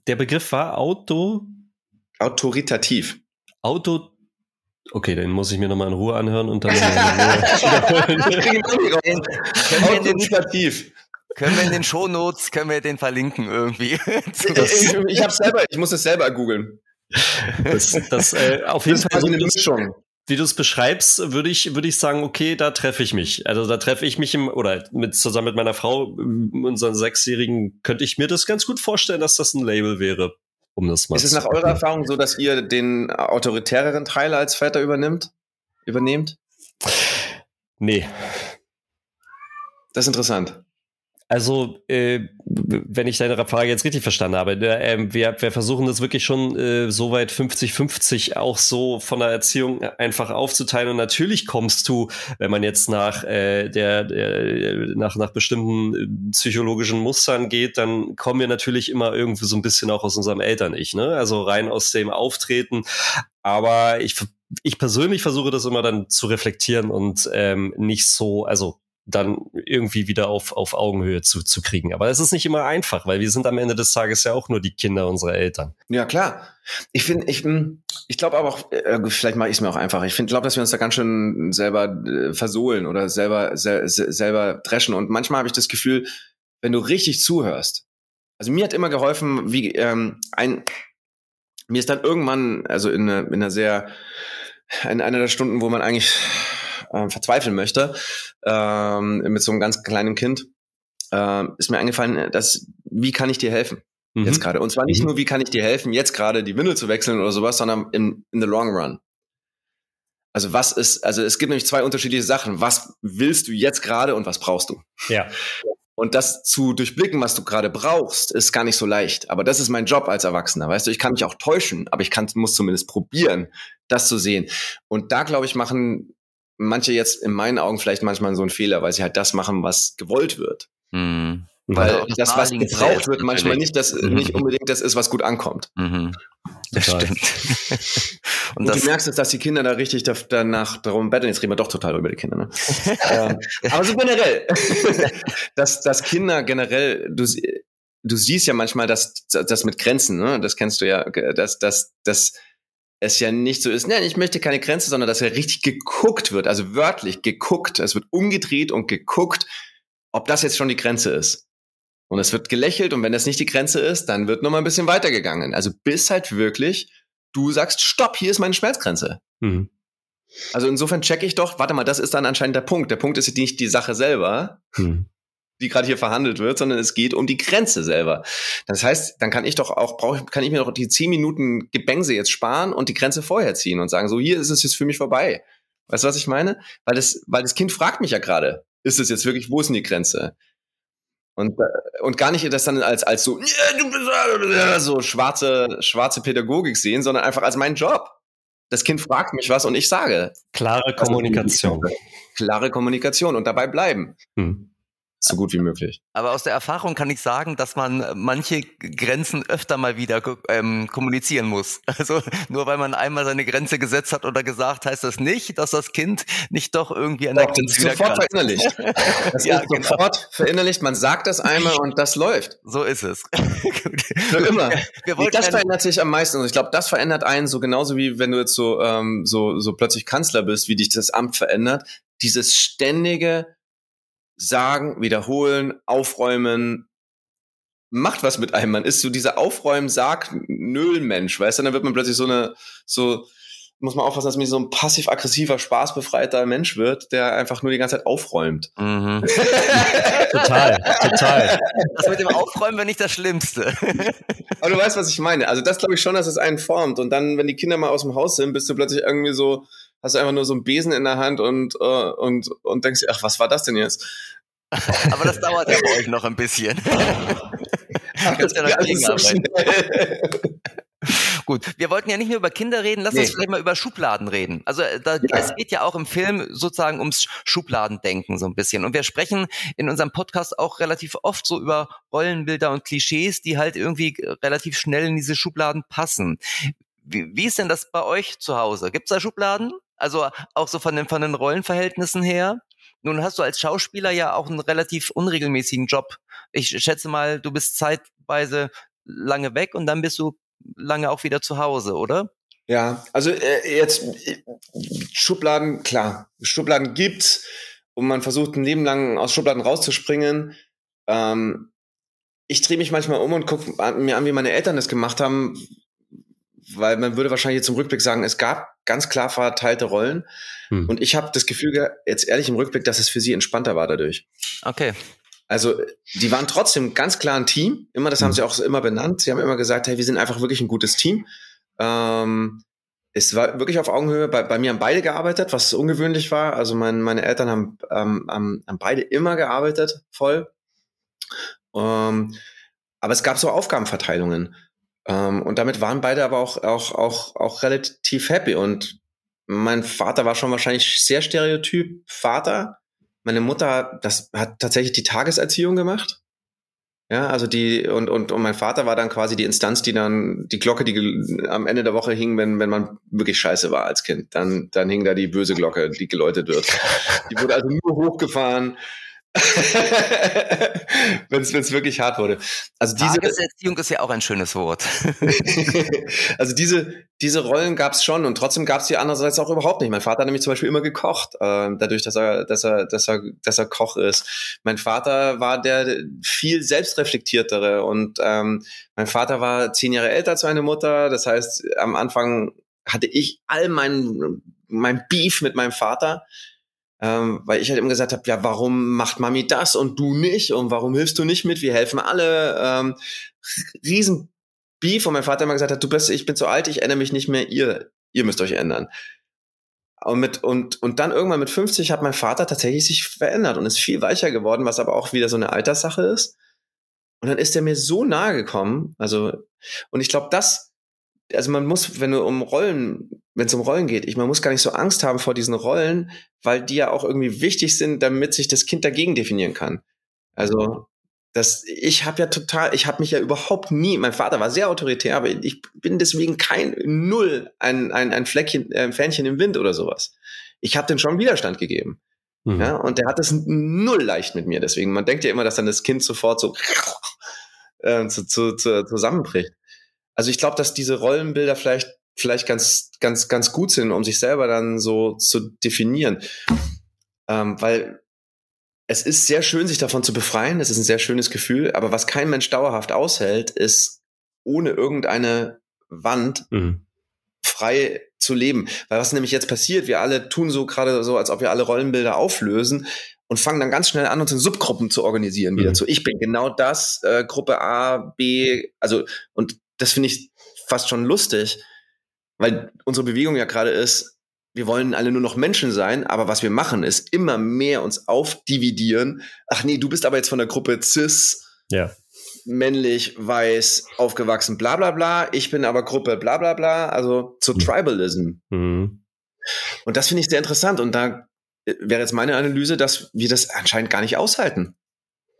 Der Begriff war Auto. Autoritativ. Auto. Okay, den muss ich mir nochmal in Ruhe anhören und dann. Autoritativ. Können wir in den Shownotes, können wir den verlinken irgendwie? ich, ich, hab's selber, ich muss es selber googeln. Das, das äh, auf jeden das Fall so eine Mischung wie du es beschreibst, würde ich, würde ich sagen, okay, da treffe ich mich. Also da treffe ich mich im, oder mit, zusammen mit meiner Frau, unseren Sechsjährigen, könnte ich mir das ganz gut vorstellen, dass das ein Label wäre. Um das mal Ist es nach eurer Erfahrung so, dass ihr den autoritäreren Teil als Väter übernimmt? Übernehmt? Nee. Das ist interessant. Also, äh, wenn ich deine Frage jetzt richtig verstanden habe, äh, wir, wir versuchen das wirklich schon äh, so weit 50-50 auch so von der Erziehung einfach aufzuteilen. Und natürlich kommst du, wenn man jetzt nach äh, der, der nach, nach bestimmten äh, psychologischen Mustern geht, dann kommen wir natürlich immer irgendwie so ein bisschen auch aus unserem Eltern-Ich, ne? Also rein aus dem Auftreten. Aber ich ich persönlich versuche das immer dann zu reflektieren und ähm, nicht so, also dann irgendwie wieder auf, auf Augenhöhe zu, zu kriegen. Aber es ist nicht immer einfach, weil wir sind am Ende des Tages ja auch nur die Kinder unserer Eltern. Ja, klar. Ich finde, ich, hm, ich glaube aber auch, äh, vielleicht mache ich es mir auch einfach. Ich glaube, dass wir uns da ganz schön selber äh, versohlen oder selber, se, selber dreschen. Und manchmal habe ich das Gefühl, wenn du richtig zuhörst, also mir hat immer geholfen, wie ähm, ein, mir ist dann irgendwann, also in, einer, in einer sehr, in einer der Stunden, wo man eigentlich äh, verzweifeln möchte, ähm, mit so einem ganz kleinen Kind, äh, ist mir eingefallen, dass, wie kann ich dir helfen? Mhm. Jetzt gerade. Und zwar nicht mhm. nur, wie kann ich dir helfen, jetzt gerade die Windel zu wechseln oder sowas, sondern in, in the long run. Also was ist, also es gibt nämlich zwei unterschiedliche Sachen. Was willst du jetzt gerade und was brauchst du? Ja. Und das zu durchblicken, was du gerade brauchst, ist gar nicht so leicht. Aber das ist mein Job als Erwachsener. Weißt du, ich kann mich auch täuschen, aber ich kann, muss zumindest probieren, das zu sehen. Und da, glaube ich, machen manche jetzt in meinen Augen vielleicht manchmal so einen Fehler, weil sie halt das machen, was gewollt wird. Mhm. Weil das, das was gebraucht wird, manchmal nicht, das mhm. nicht unbedingt das ist, was gut ankommt. Mhm. Das stimmt. und, und du merkst es, dass die Kinder da richtig danach darum betteln. Jetzt reden wir doch total über die Kinder. Ne? ähm, aber so generell, dass, dass Kinder generell, du, du siehst ja manchmal, dass das mit Grenzen, ne? das kennst du ja, dass, dass, dass es ja nicht so ist, nein, ich möchte keine Grenze, sondern dass ja richtig geguckt wird, also wörtlich geguckt. Es wird umgedreht und geguckt, ob das jetzt schon die Grenze ist. Und es wird gelächelt und wenn das nicht die Grenze ist, dann wird noch mal ein bisschen weitergegangen. Also bis halt wirklich du sagst, stopp, hier ist meine Schmerzgrenze. Mhm. Also insofern checke ich doch, warte mal, das ist dann anscheinend der Punkt. Der Punkt ist nicht die Sache selber, mhm. Die gerade hier verhandelt wird, sondern es geht um die Grenze selber. Das heißt, dann kann ich doch auch, brauch, kann ich mir doch die zehn Minuten Gebängse jetzt sparen und die Grenze vorher ziehen und sagen, so hier ist es jetzt für mich vorbei. Weißt du, was ich meine? Weil das, weil das Kind fragt mich ja gerade, ist es jetzt wirklich, wo ist denn die Grenze? Und, äh, und gar nicht das dann als, als so, so schwarze, schwarze Pädagogik sehen, sondern einfach als mein Job. Das Kind fragt mich was und ich sage. Klare Kommunikation. Klare Kommunikation und dabei bleiben. Hm so gut wie möglich. Aber aus der Erfahrung kann ich sagen, dass man manche Grenzen öfter mal wieder ähm, kommunizieren muss. Also nur weil man einmal seine Grenze gesetzt hat oder gesagt, heißt das nicht, dass das Kind nicht doch irgendwie an der doch, Grenze wieder sofort kann. verinnerlicht. Das ja, ist genau. sofort verinnerlicht. Man sagt das einmal und das läuft. So ist es. Für immer. Das verändert sich am meisten. Und ich glaube, das verändert einen so genauso wie wenn du jetzt so ähm, so so plötzlich Kanzler bist, wie dich das Amt verändert. Dieses ständige sagen, wiederholen, aufräumen, macht was mit einem. Man ist so dieser Aufräumen, Sag, Nöl-Mensch, weißt du? Dann wird man plötzlich so eine, so, muss man aufpassen, dass man so ein passiv-aggressiver, spaßbefreiter Mensch wird, der einfach nur die ganze Zeit aufräumt. Mhm. total, total. Das mit dem Aufräumen wäre nicht das Schlimmste. Aber du weißt, was ich meine. Also das glaube ich schon, dass es einen formt. Und dann, wenn die Kinder mal aus dem Haus sind, bist du plötzlich irgendwie so, hast du einfach nur so einen Besen in der Hand und, uh, und, und denkst, ach, was war das denn jetzt? Aber das dauert ja bei euch noch ein bisschen. Ach, das ja noch so Gut, wir wollten ja nicht nur über Kinder reden, lass nee. uns vielleicht mal über Schubladen reden. Also äh, da, ja. es geht ja auch im Film sozusagen ums Schubladendenken so ein bisschen. Und wir sprechen in unserem Podcast auch relativ oft so über Rollenbilder und Klischees, die halt irgendwie relativ schnell in diese Schubladen passen. Wie, wie ist denn das bei euch zu Hause? Gibt es da Schubladen? Also auch so von den, von den Rollenverhältnissen her? Nun hast du als Schauspieler ja auch einen relativ unregelmäßigen Job. Ich schätze mal, du bist zeitweise lange weg und dann bist du lange auch wieder zu Hause, oder? Ja, also äh, jetzt äh, Schubladen, klar, Schubladen gibt's und man versucht ein Leben lang aus Schubladen rauszuspringen. Ähm, ich drehe mich manchmal um und gucke mir an, wie meine Eltern das gemacht haben, weil man würde wahrscheinlich jetzt im Rückblick sagen, es gab ganz klar verteilte Rollen. Hm. Und ich habe das Gefühl, jetzt ehrlich im Rückblick, dass es für sie entspannter war dadurch. Okay. Also die waren trotzdem ganz klar ein Team. Immer, das hm. haben sie auch so immer benannt. Sie haben immer gesagt, hey, wir sind einfach wirklich ein gutes Team. Ähm, es war wirklich auf Augenhöhe. Bei, bei mir haben beide gearbeitet, was ungewöhnlich war. Also mein, meine Eltern haben, ähm, haben, haben beide immer gearbeitet, voll. Ähm, aber es gab so Aufgabenverteilungen. Ähm, und damit waren beide aber auch, auch, auch, auch relativ happy. Und mein Vater war schon wahrscheinlich sehr stereotyp Vater. Meine Mutter, das hat tatsächlich die Tageserziehung gemacht. Ja, also die, und, und, und mein Vater war dann quasi die Instanz, die dann, die Glocke, die am Ende der Woche hing, wenn, wenn man wirklich scheiße war als Kind. Dann, dann hing da die böse Glocke, die geläutet wird. Die wurde also nur hochgefahren, wenn es wirklich hart wurde. Also diese Tageserziehung ist ja auch ein schönes Wort. also diese diese Rollen gab es schon und trotzdem gab es die andererseits auch überhaupt nicht. Mein Vater hat nämlich zum Beispiel immer gekocht, äh, dadurch, dass er dass er dass er dass er Koch ist. Mein Vater war der viel selbstreflektiertere und ähm, mein Vater war zehn Jahre älter als meine Mutter. Das heißt, am Anfang hatte ich all mein mein Beef mit meinem Vater ähm, weil ich halt immer gesagt habe, ja, warum macht Mami das und du nicht und warum hilfst du nicht mit? Wir helfen alle. Ähm, riesen Beef und mein Vater immer gesagt hat, du bist, ich bin zu alt, ich ändere mich nicht mehr, ihr, ihr müsst euch ändern. Und, mit, und, und dann irgendwann mit 50 hat mein Vater tatsächlich sich verändert und ist viel weicher geworden, was aber auch wieder so eine Alterssache ist. Und dann ist er mir so nahe gekommen. Also, und ich glaube, das, also man muss, wenn du um Rollen wenn es um Rollen geht. Ich, man muss gar nicht so Angst haben vor diesen Rollen, weil die ja auch irgendwie wichtig sind, damit sich das Kind dagegen definieren kann. Also das, ich habe ja total, ich habe mich ja überhaupt nie, mein Vater war sehr autoritär, aber ich bin deswegen kein Null, ein, ein, ein Fleckchen, äh, ein Fähnchen im Wind oder sowas. Ich habe den schon Widerstand gegeben. Mhm. Ja, und der hat es null leicht mit mir. Deswegen, man denkt ja immer, dass dann das Kind sofort so äh, zu, zu, zu, zusammenbricht. Also ich glaube, dass diese Rollenbilder vielleicht vielleicht ganz, ganz, ganz gut sind, um sich selber dann so zu definieren. Ähm, weil es ist sehr schön, sich davon zu befreien. Es ist ein sehr schönes Gefühl. Aber was kein Mensch dauerhaft aushält, ist ohne irgendeine Wand mhm. frei zu leben. Weil was nämlich jetzt passiert, wir alle tun so gerade so, als ob wir alle Rollenbilder auflösen und fangen dann ganz schnell an, uns in Subgruppen zu organisieren wieder. Mhm. So, ich bin genau das, äh, Gruppe A, B, also, und das finde ich fast schon lustig, weil unsere Bewegung ja gerade ist, wir wollen alle nur noch Menschen sein, aber was wir machen, ist immer mehr uns aufdividieren. Ach nee, du bist aber jetzt von der Gruppe cis, ja. männlich, weiß, aufgewachsen, bla bla bla. Ich bin aber Gruppe bla bla bla, also zu mhm. Tribalism. Mhm. Und das finde ich sehr interessant. Und da äh, wäre jetzt meine Analyse, dass wir das anscheinend gar nicht aushalten.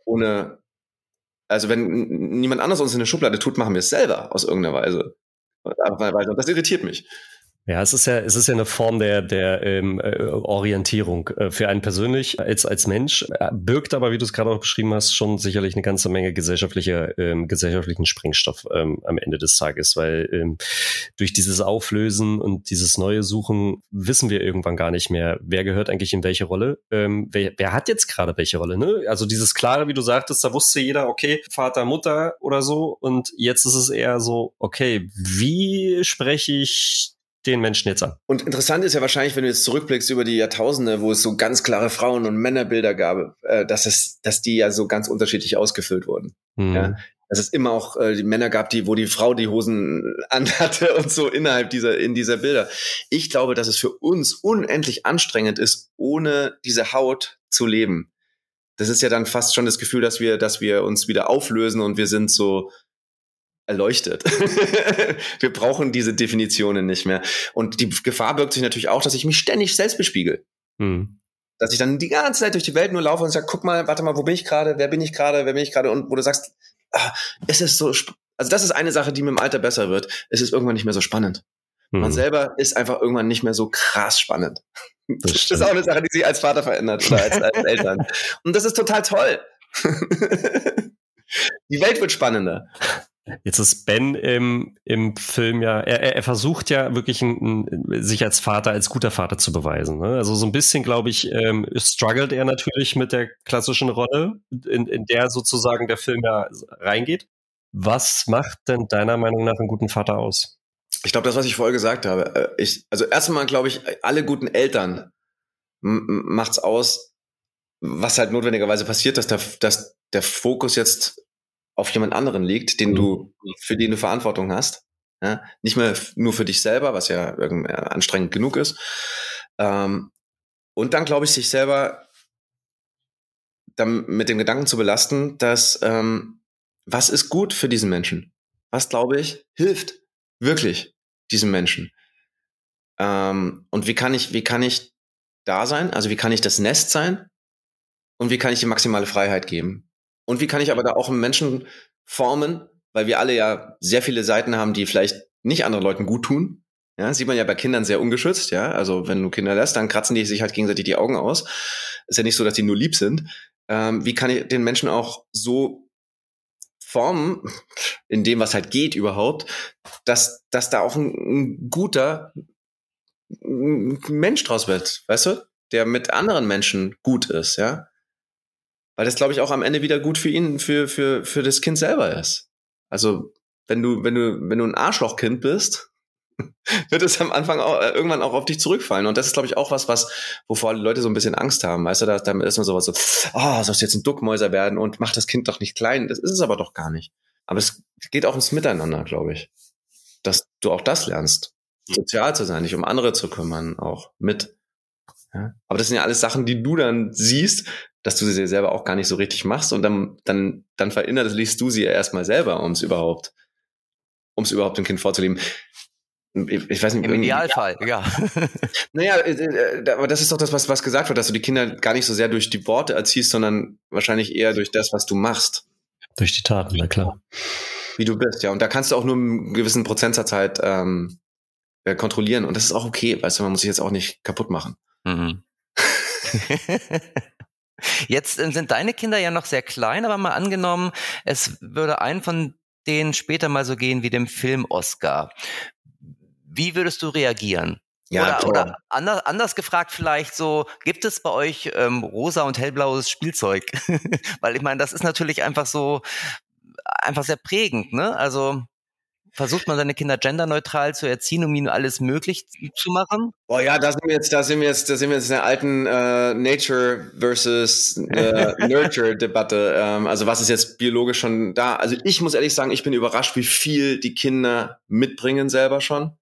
Ohne, also wenn niemand anders uns in eine Schublade tut, machen wir es selber aus irgendeiner Weise. Das irritiert mich. Ja, es ist ja, es ist ja eine Form der, der ähm, äh, Orientierung äh, für einen persönlich als, als Mensch, äh, birgt aber, wie du es gerade auch beschrieben hast, schon sicherlich eine ganze Menge gesellschaftlicher, ähm, gesellschaftlichen Sprengstoff ähm, am Ende des Tages, weil ähm, durch dieses Auflösen und dieses neue Suchen wissen wir irgendwann gar nicht mehr, wer gehört eigentlich in welche Rolle, ähm, wer, wer hat jetzt gerade welche Rolle, ne? Also dieses klare, wie du sagtest, da wusste jeder, okay, Vater, Mutter oder so und jetzt ist es eher so, okay, wie spreche ich den Menschen jetzt an. Und interessant ist ja wahrscheinlich, wenn du jetzt zurückblickst über die Jahrtausende, wo es so ganz klare Frauen- und Männerbilder gab, äh, dass es, dass die ja so ganz unterschiedlich ausgefüllt wurden. Mhm. Ja? Dass es immer auch äh, die Männer gab, die, wo die Frau die Hosen anhatte und so innerhalb dieser, in dieser Bilder. Ich glaube, dass es für uns unendlich anstrengend ist, ohne diese Haut zu leben. Das ist ja dann fast schon das Gefühl, dass wir, dass wir uns wieder auflösen und wir sind so, erleuchtet. wir brauchen diese Definitionen nicht mehr. Und die Gefahr birgt sich natürlich auch, dass ich mich ständig selbst bespiegel. Hm. Dass ich dann die ganze Zeit durch die Welt nur laufe und sage, guck mal, warte mal, wo bin ich gerade, wer bin ich gerade, wer bin ich gerade? Und wo du sagst, ah, es ist so, also das ist eine Sache, die mit dem Alter besser wird. Es ist irgendwann nicht mehr so spannend. Hm. Man selber ist einfach irgendwann nicht mehr so krass spannend. Das, das ist auch eine Sache, die sich als Vater verändert oder als, als Eltern. Und das ist total toll. die Welt wird spannender. Jetzt ist Ben im, im Film ja, er, er versucht ja wirklich ein, ein, sich als Vater, als guter Vater zu beweisen. Ne? Also so ein bisschen, glaube ich, ähm, struggelt er natürlich mit der klassischen Rolle, in, in der sozusagen der Film ja reingeht. Was macht denn deiner Meinung nach einen guten Vater aus? Ich glaube, das, was ich vorher gesagt habe, äh, ich, also erstmal glaube ich, alle guten Eltern macht's aus, was halt notwendigerweise passiert, dass der, dass der Fokus jetzt auf jemand anderen liegt, den mhm. du, für den du Verantwortung hast. Ja? Nicht mehr nur für dich selber, was ja anstrengend genug ist. Ähm, und dann glaube ich, sich selber dann mit dem Gedanken zu belasten, dass ähm, was ist gut für diesen Menschen? Was glaube ich hilft wirklich diesem Menschen? Ähm, und wie kann ich, wie kann ich da sein? Also wie kann ich das Nest sein? Und wie kann ich die maximale Freiheit geben? Und wie kann ich aber da auch einen Menschen formen, weil wir alle ja sehr viele Seiten haben, die vielleicht nicht anderen Leuten gut tun. Ja, sieht man ja bei Kindern sehr ungeschützt, ja. Also wenn du Kinder lässt, dann kratzen die sich halt gegenseitig die Augen aus. Ist ja nicht so, dass die nur lieb sind. ähm, wie kann ich den Menschen auch so formen, in dem, was halt geht überhaupt, dass, dass da auch ein, ein guter Mensch draus wird, weißt du? Der mit anderen Menschen gut ist, ja? Weil das, glaube ich, auch am Ende wieder gut für ihn, für, für, für das Kind selber ist. Also, wenn du, wenn du, wenn du ein Arschlochkind bist, wird es am Anfang auch, äh, irgendwann auch auf dich zurückfallen. Und das ist, glaube ich, auch was, was, wovor die Leute so ein bisschen Angst haben. Weißt du, da, da ist man sowas so, oh, sollst du jetzt ein Duckmäuser werden und mach das Kind doch nicht klein. Das ist es aber doch gar nicht. Aber es geht auch ins Miteinander, glaube ich. Dass du auch das lernst. Sozial zu sein, dich um andere zu kümmern, auch mit. Ja? Aber das sind ja alles Sachen, die du dann siehst, dass du sie selber auch gar nicht so richtig machst und dann, dann, dann verinnerlichst du sie ja erstmal selber, um es überhaupt, um es überhaupt dem Kind vorzuleben ich, ich weiß nicht. Im Idealfall, ja. Naja, äh, äh, aber das ist doch das, was, was gesagt wird, dass du die Kinder gar nicht so sehr durch die Worte erziehst, sondern wahrscheinlich eher durch das, was du machst. Durch die Taten, na klar. Wie du bist, ja. Und da kannst du auch nur einen gewissen Prozentsatz halt ähm, äh, kontrollieren. Und das ist auch okay, weißt du, man muss sich jetzt auch nicht kaputt machen. Mhm. jetzt sind deine Kinder ja noch sehr klein, aber mal angenommen, es würde ein von denen später mal so gehen wie dem Film Oscar. Wie würdest du reagieren? Ja, oder, oder anders, anders gefragt vielleicht so, gibt es bei euch ähm, rosa und hellblaues Spielzeug? Weil ich meine, das ist natürlich einfach so, einfach sehr prägend, ne? Also versucht man seine Kinder genderneutral zu erziehen, um ihnen alles möglich zu machen? Boah, ja, da sind wir jetzt, da sind wir jetzt, da sind wir jetzt in der alten äh, Nature versus äh, Nurture Debatte. Ähm, also was ist jetzt biologisch schon da? Also ich muss ehrlich sagen, ich bin überrascht, wie viel die Kinder mitbringen selber schon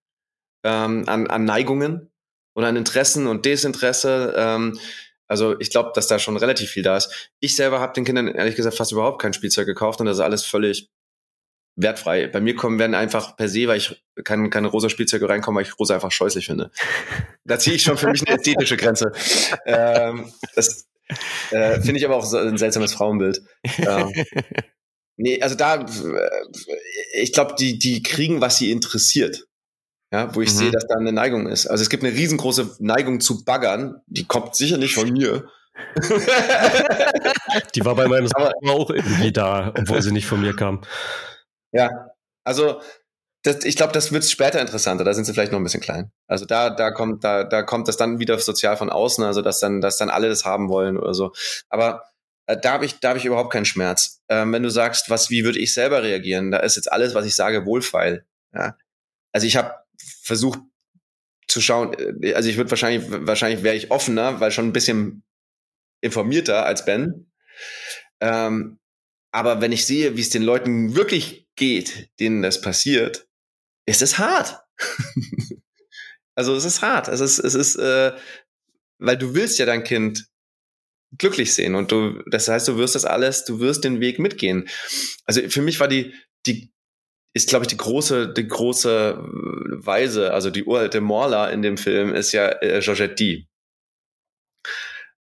ähm, an, an Neigungen und an Interessen und Desinteresse. Ähm, also ich glaube, dass da schon relativ viel da ist. Ich selber habe den Kindern ehrlich gesagt fast überhaupt kein Spielzeug gekauft und das ist alles völlig wertfrei. Bei mir kommen werden einfach per se, weil ich keine, keine rosa Spielzeuge reinkommen, weil ich rosa einfach scheußlich finde. Da ziehe ich schon für mich eine ästhetische Grenze. Ähm, das äh, finde ich aber auch so ein seltsames Frauenbild. Ähm, nee, also da, äh, ich glaube, die, die kriegen, was sie interessiert ja, wo ich mhm. sehe, dass da eine Neigung ist. Also es gibt eine riesengroße Neigung zu baggern, die kommt sicher nicht von mir. die war bei meinem Sohn auch irgendwie da, obwohl sie nicht von mir kam. Ja, also das, ich glaube, das wird später interessanter. Da sind sie vielleicht noch ein bisschen klein. Also da, da kommt, da, da kommt das dann wieder sozial von außen, also dass dann, dass dann alle das haben wollen oder so. Aber äh, da habe ich, da habe ich überhaupt keinen Schmerz. Ähm, wenn du sagst, was, wie würde ich selber reagieren? Da ist jetzt alles, was ich sage, wohlfeil. Ja? Also ich habe versucht zu schauen, äh, also ich würde wahrscheinlich, wahrscheinlich wäre ich offener, weil schon ein bisschen informierter als Ben. Ähm, aber wenn ich sehe, wie es den Leuten wirklich geht, denen das passiert, ist es hart. also es ist hart. Es ist, es ist, äh, weil du willst ja dein Kind glücklich sehen und du, das heißt, du wirst das alles, du wirst den Weg mitgehen. Also für mich war die, die ist, glaube ich, die große, die große Weise, also die uralte Morla in dem Film ist ja äh, Georgette D.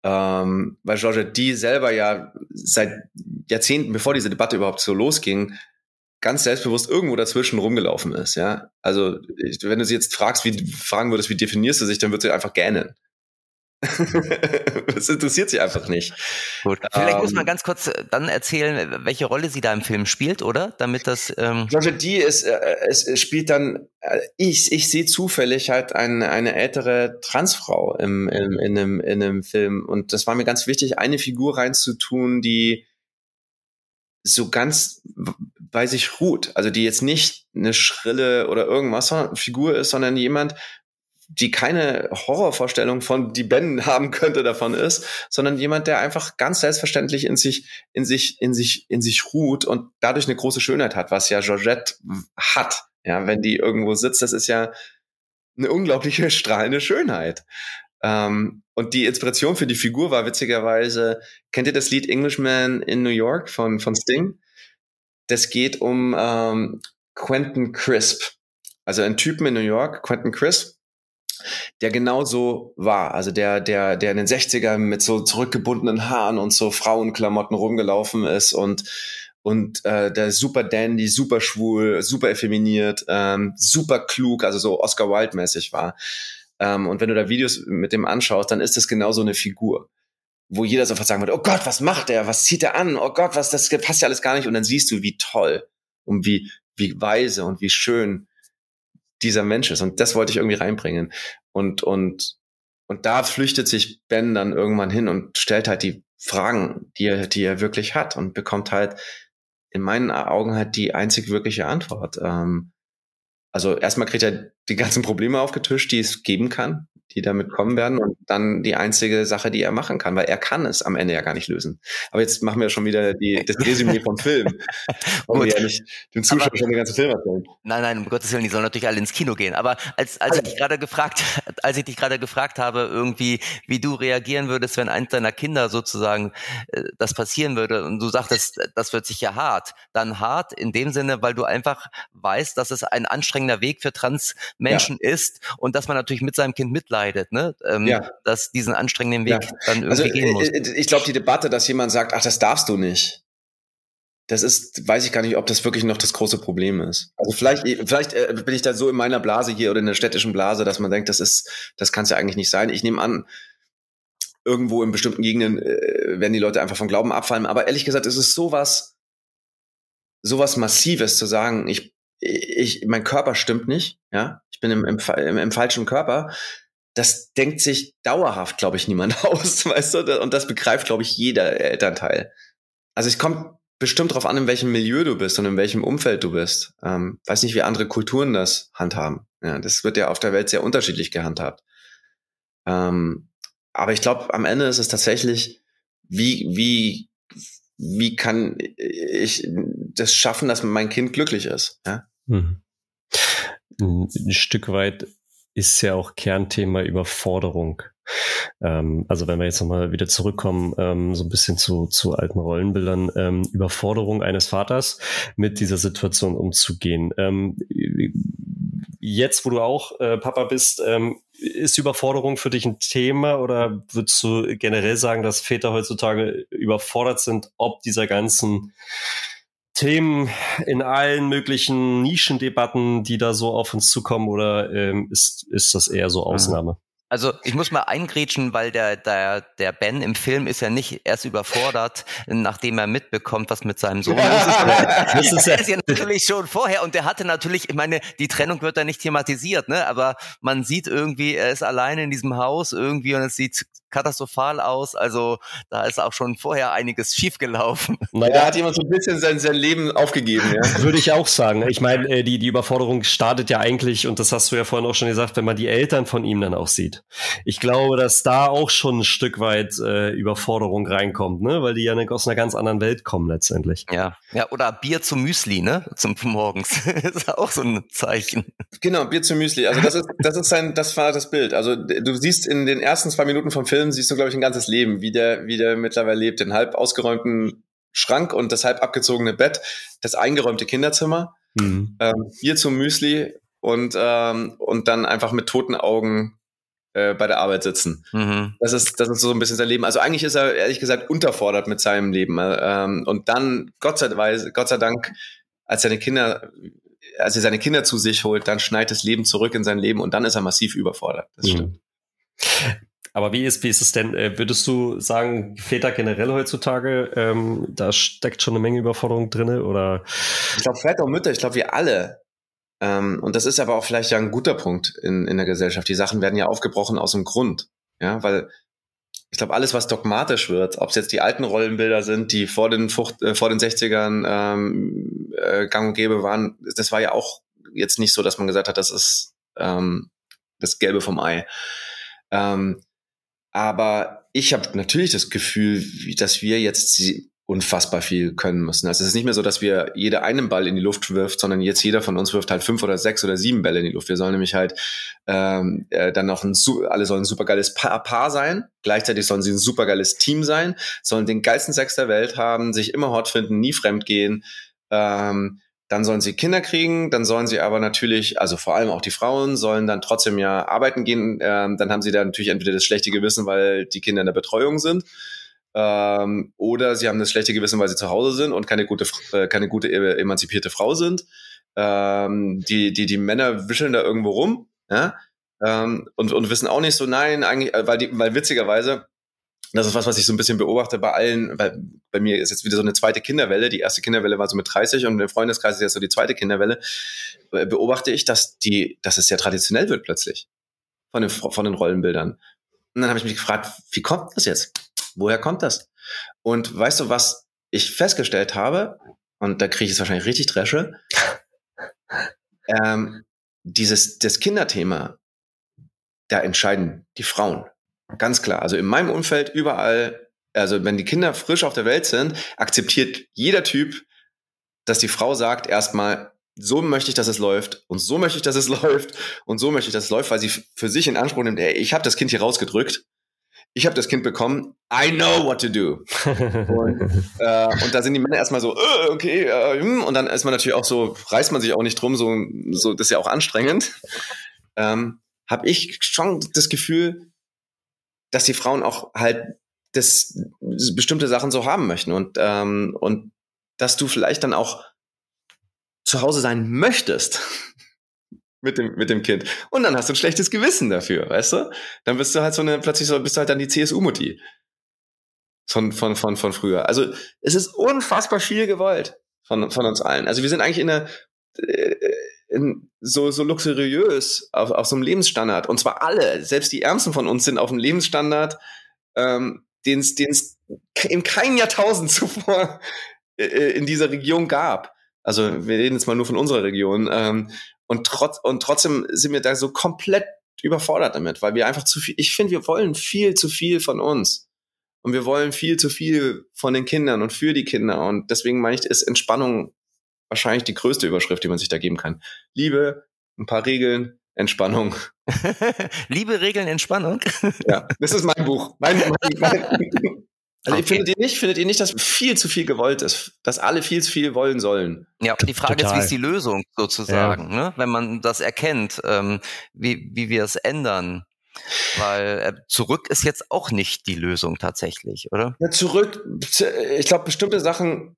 Ähm, weil Georgette D selber ja seit Jahrzehnten, bevor diese Debatte überhaupt so losging, ganz selbstbewusst irgendwo dazwischen rumgelaufen ist, ja. Also, wenn du sie jetzt fragst, wie, fragen würdest, wie definierst du sich, dann wird sie einfach gähnen. das interessiert sie einfach nicht. Gut. Vielleicht ähm, muss man ganz kurz äh, dann erzählen, welche Rolle sie da im Film spielt, oder? Damit das. Ähm Georgia D ist, äh, es spielt dann, äh, ich, ich sehe zufällig halt eine, eine ältere Transfrau im, im, in, einem, in einem Film. Und das war mir ganz wichtig, eine Figur reinzutun, die so ganz bei sich ruht. Also die jetzt nicht eine schrille oder irgendwas Figur ist, sondern jemand, die keine Horrorvorstellung von die Ben haben könnte davon ist, sondern jemand, der einfach ganz selbstverständlich in sich, in sich, in sich, in sich ruht und dadurch eine große Schönheit hat, was ja Georgette hat. Ja, wenn die irgendwo sitzt, das ist ja eine unglaubliche strahlende Schönheit. Ähm, und die Inspiration für die Figur war witzigerweise, kennt ihr das Lied Englishman in New York von, von Sting? Das geht um ähm, Quentin Crisp. Also ein Typen in New York, Quentin Crisp, der genauso war. Also der, der, der in den 60ern mit so zurückgebundenen Haaren und so Frauenklamotten rumgelaufen ist und und äh, der super dandy, super schwul, super effeminiert, ähm, super klug, also so Oscar Wilde mäßig war. Ähm, und wenn du da Videos mit dem anschaust, dann ist das genau so eine Figur. wo jeder sofort sagen würde, oh Gott, was macht der? Was zieht er an? Oh Gott, was, das passt ja alles gar nicht. Und dann siehst du, wie toll und wie, wie weise und wie schön dieser Mensch ist. Und das wollte ich irgendwie reinbringen. Und, und, und da flüchtet sich Ben dann irgendwann hin und stellt halt die Fragen, die er, die er wirklich hat und bekommt halt in meinen Augen halt die einzig wirkliche Antwort. Ähm, also erstmal kriegt er die ganzen Probleme aufgetischt, die es geben kann die damit kommen werden und dann die einzige Sache, die er machen kann, weil er kann es am Ende ja gar nicht lösen. Aber jetzt machen wir schon wieder die, das Resümee vom Film. Wollen wir ja nicht den Zuschauern schon den ganzen Film erzählen. Nein, nein, um Gottes Willen, die sollen natürlich alle ins Kino gehen. Aber als, als ich dich gerade gefragt, als ich dich gerade gefragt habe, irgendwie, wie du reagieren würdest, wenn eins deiner Kinder sozusagen äh, das passieren würde und du sagtest, das wird sicher hart, dann hart in dem Sinne, weil du einfach weißt, dass es ein anstrengender Weg für Transmenschen ja. ist und dass man natürlich mit seinem Kind mitleidet entscheidet, ne? Ähm, ja. dass diesen anstrengenden Weg ja. dann irgendwie also, gehen muss. Äh, ich glaube, die Debatte, dass jemand sagt, ach, das darfst du nicht, das ist, weiß ich gar nicht, ob das wirklich noch das große Problem ist. Also vielleicht, vielleicht äh, bin ich da so in meiner Blase hier oder in der städtischen Blase, dass man denkt, das ist, das kann es ja eigentlich nicht sein. Ich nehme an, irgendwo in bestimmten Gegenden äh, werden die Leute einfach vom Glauben abfallen. Aber ehrlich gesagt, es ist sowas, sowas Massives zu sagen, ich, ich, mein Körper stimmt nicht, ja, ich bin im, im, im, im falschen Körper das denkt sich dauerhaft, glaube ich, niemand aus, weißt du? Und das begreift, glaube ich, jeder Elternteil. Also es kommt bestimmt darauf an, in welchem Milieu du bist und in welchem Umfeld du bist. Ähm, weiß nicht, wie andere Kulturen das handhaben. Ja, das wird ja auf der Welt sehr unterschiedlich gehandhabt. Ähm, aber ich glaube, am Ende ist es tatsächlich, wie, wie, wie kann ich das schaffen, dass mein Kind glücklich ist? Ja? Hm. Ein Stück weit ist ja auch Kernthema Überforderung. Ähm, also wenn wir jetzt nochmal wieder zurückkommen, ähm, so ein bisschen zu, zu alten Rollenbildern, ähm, Überforderung eines Vaters mit dieser Situation umzugehen. Ähm, jetzt, wo du auch äh, Papa bist, ähm, ist Überforderung für dich ein Thema oder würdest du generell sagen, dass Väter heutzutage überfordert sind, ob dieser ganzen Themen in allen möglichen Nischendebatten, die da so auf uns zukommen, oder ähm, ist, ist das eher so Ausnahme? Also ich muss mal eingrätschen, weil der, der, der Ben im Film ist ja nicht erst überfordert, nachdem er mitbekommt, was mit seinem Sohn ist. das ist, ja, ist ja natürlich schon vorher und der hatte natürlich, ich meine, die Trennung wird da nicht thematisiert, ne? Aber man sieht irgendwie, er ist alleine in diesem Haus irgendwie und es sieht katastrophal aus. Also da ist auch schon vorher einiges schiefgelaufen. Naja, da hat jemand so ein bisschen sein, sein Leben aufgegeben. Ja? Würde ich auch sagen. Ich meine, äh, die, die Überforderung startet ja eigentlich, und das hast du ja vorhin auch schon gesagt, wenn man die Eltern von ihm dann auch sieht. Ich glaube, dass da auch schon ein Stück weit äh, Überforderung reinkommt, ne? weil die ja aus einer ganz anderen Welt kommen letztendlich. Ja, ja oder Bier zum Müsli, ne? Zum morgens. ist auch so ein Zeichen. Genau, Bier zum Müsli. Also das ist, das ist sein, das war das Bild. Also du siehst in den ersten zwei Minuten vom Film, Film siehst du, glaube ich, ein ganzes Leben, wie der, wie der mittlerweile lebt. Den halb ausgeräumten Schrank und das halb abgezogene Bett, das eingeräumte Kinderzimmer, mhm. ähm, Bier zum Müsli und, ähm, und dann einfach mit toten Augen äh, bei der Arbeit sitzen. Mhm. Das ist, das ist so ein bisschen sein Leben. Also eigentlich ist er ehrlich gesagt unterfordert mit seinem Leben. Ähm, und dann, Gott sei, Gott sei Dank, als seine Kinder, als er seine Kinder zu sich holt, dann schneit das Leben zurück in sein Leben und dann ist er massiv überfordert. Das mhm. stimmt. Aber wie ist, wie ist es denn? Äh, würdest du sagen, Väter generell heutzutage, ähm, da steckt schon eine Menge Überforderung drin? Oder? Ich glaube, Väter und Mütter, ich glaube, wir alle. Ähm, und das ist aber auch vielleicht ja ein guter Punkt in, in der Gesellschaft. Die Sachen werden ja aufgebrochen aus dem Grund. Ja, weil ich glaube, alles, was dogmatisch wird, ob es jetzt die alten Rollenbilder sind, die vor den, Fucht, äh, vor den 60ern ähm, äh, gang und gäbe waren, das war ja auch jetzt nicht so, dass man gesagt hat, das ist ähm, das Gelbe vom Ei. Ähm, aber ich habe natürlich das Gefühl, dass wir jetzt unfassbar viel können müssen. Also es ist nicht mehr so, dass wir jeder einen Ball in die Luft wirft, sondern jetzt jeder von uns wirft halt fünf oder sechs oder sieben Bälle in die Luft. Wir sollen nämlich halt ähm, äh, dann noch ein, alle sollen ein supergeiles Paar, Paar sein, gleichzeitig sollen sie ein supergeiles Team sein, sollen den geilsten Sex der Welt haben, sich immer hot finden, nie fremd gehen, ähm, dann sollen sie Kinder kriegen, dann sollen sie aber natürlich, also vor allem auch die Frauen, sollen dann trotzdem ja arbeiten gehen. Ähm, dann haben sie da natürlich entweder das schlechte Gewissen, weil die Kinder in der Betreuung sind, ähm, oder sie haben das schlechte Gewissen, weil sie zu Hause sind und keine gute, äh, keine gute emanzipierte Frau sind. Ähm, die, die, die Männer wischeln da irgendwo rum, ja, ähm, und, und wissen auch nicht so, nein, eigentlich, äh, weil, die, weil witzigerweise das ist was, was ich so ein bisschen beobachte bei allen, weil bei mir ist jetzt wieder so eine zweite Kinderwelle. Die erste Kinderwelle war so mit 30 und im Freundeskreis ist jetzt so die zweite Kinderwelle. Beobachte ich, dass die, dass es sehr traditionell wird plötzlich von den, von den Rollenbildern. Und dann habe ich mich gefragt, wie kommt das jetzt? Woher kommt das? Und weißt du, was ich festgestellt habe? Und da kriege ich es wahrscheinlich richtig Dresche. Ähm, dieses, das Kinderthema, da entscheiden die Frauen. Ganz klar. Also in meinem Umfeld überall, also wenn die Kinder frisch auf der Welt sind, akzeptiert jeder Typ, dass die Frau sagt erstmal, so möchte ich, dass es läuft und so möchte ich, dass es läuft und so möchte ich, dass es läuft, weil sie für sich in Anspruch nimmt, ey, ich habe das Kind hier rausgedrückt, ich habe das Kind bekommen, I know what to do. und, äh, und da sind die Männer erstmal so, äh, okay, äh, hm, und dann ist man natürlich auch so, reißt man sich auch nicht drum, so, so das ist ja auch anstrengend. Ähm, habe ich schon das Gefühl, dass die Frauen auch halt das bestimmte Sachen so haben möchten und ähm, und dass du vielleicht dann auch zu Hause sein möchtest mit dem mit dem Kind und dann hast du ein schlechtes Gewissen dafür, weißt du? Dann bist du halt so eine plötzlich so bist du halt dann die CSU Mutti von von von von früher. Also es ist unfassbar viel gewollt von von uns allen. Also wir sind eigentlich in einer in, so, so luxuriös auf, auf so einem Lebensstandard. Und zwar alle, selbst die Ärmsten von uns sind auf einem Lebensstandard, ähm, den es in kein Jahrtausend zuvor äh, äh, in dieser Region gab. Also wir reden jetzt mal nur von unserer Region. Ähm, und, trotz, und trotzdem sind wir da so komplett überfordert damit, weil wir einfach zu viel, ich finde, wir wollen viel zu viel von uns. Und wir wollen viel zu viel von den Kindern und für die Kinder. Und deswegen meine ich, ist Entspannung wahrscheinlich die größte Überschrift, die man sich da geben kann. Liebe, ein paar Regeln, Entspannung. Liebe, Regeln, Entspannung. ja, das ist mein Buch. Mein, mein, mein, also okay. findet ihr nicht, findet ihr nicht, dass viel zu viel gewollt ist, dass alle viel zu viel wollen sollen? Ja, die Frage Total. ist, wie ist die Lösung sozusagen, ja. ne? wenn man das erkennt, ähm, wie, wie wir es ändern. Weil äh, zurück ist jetzt auch nicht die Lösung tatsächlich, oder? Ja, zurück, ich glaube, bestimmte Sachen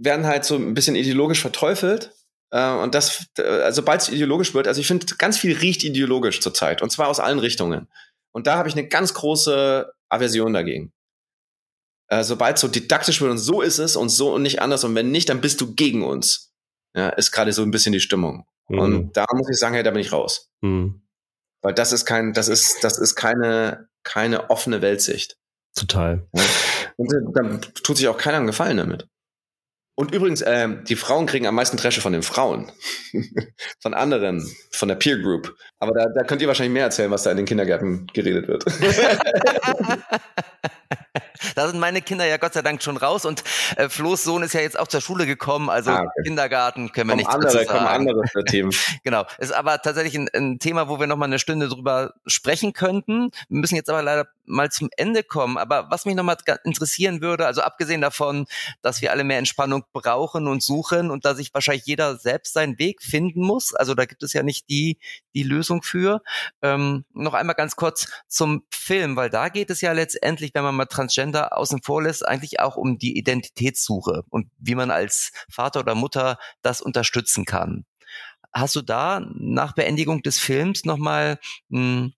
werden halt so ein bisschen ideologisch verteufelt. Äh, und das, äh, sobald es ideologisch wird, also ich finde, ganz viel riecht ideologisch zurzeit. Und zwar aus allen Richtungen. Und da habe ich eine ganz große Aversion dagegen. Äh, sobald es so didaktisch wird und so ist es und so und nicht anders und wenn nicht, dann bist du gegen uns. Ja, ist gerade so ein bisschen die Stimmung. Mhm. Und da muss ich sagen, hey, da bin ich raus. Mhm. Weil das ist kein, das ist, das ist keine, keine offene Weltsicht. Total. Ja? Und dann tut sich auch keiner einen Gefallen damit. Und übrigens, äh, die Frauen kriegen am meisten Dresche von den Frauen. von anderen, von der Peer Group. Aber da, da könnt ihr wahrscheinlich mehr erzählen, was da in den Kindergärten geredet wird. Da sind meine Kinder ja Gott sei Dank schon raus und äh, Flo's Sohn ist ja jetzt auch zur Schule gekommen, also ah, okay. Kindergarten können wir nicht andere, dazu sagen. andere für Themen. genau, ist aber tatsächlich ein, ein Thema, wo wir noch mal eine Stunde drüber sprechen könnten. Wir müssen jetzt aber leider mal zum Ende kommen. Aber was mich nochmal interessieren würde, also abgesehen davon, dass wir alle mehr Entspannung brauchen und suchen und dass sich wahrscheinlich jeder selbst seinen Weg finden muss. Also da gibt es ja nicht die, die Lösung für. Ähm, noch einmal ganz kurz zum Film, weil da geht es ja letztendlich, wenn man mal Transgender außen vor lässt, eigentlich auch um die Identitätssuche und wie man als Vater oder Mutter das unterstützen kann. Hast du da nach Beendigung des Films nochmal, hm,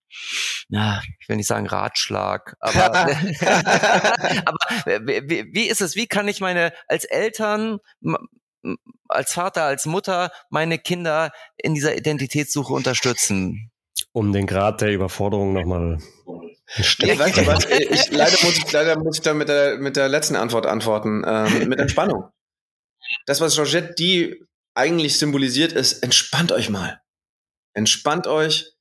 ja, ich will nicht sagen Ratschlag, aber, aber wie, wie ist es, wie kann ich meine, als Eltern, als Vater, als Mutter meine Kinder in dieser Identitätssuche unterstützen? Um den Grad der Überforderung nochmal was? Ich, leider, muss ich, leider muss ich da mit der, mit der letzten Antwort antworten. Ähm, mit Entspannung. Das, was Georgette die eigentlich symbolisiert, ist, entspannt euch mal. Entspannt euch,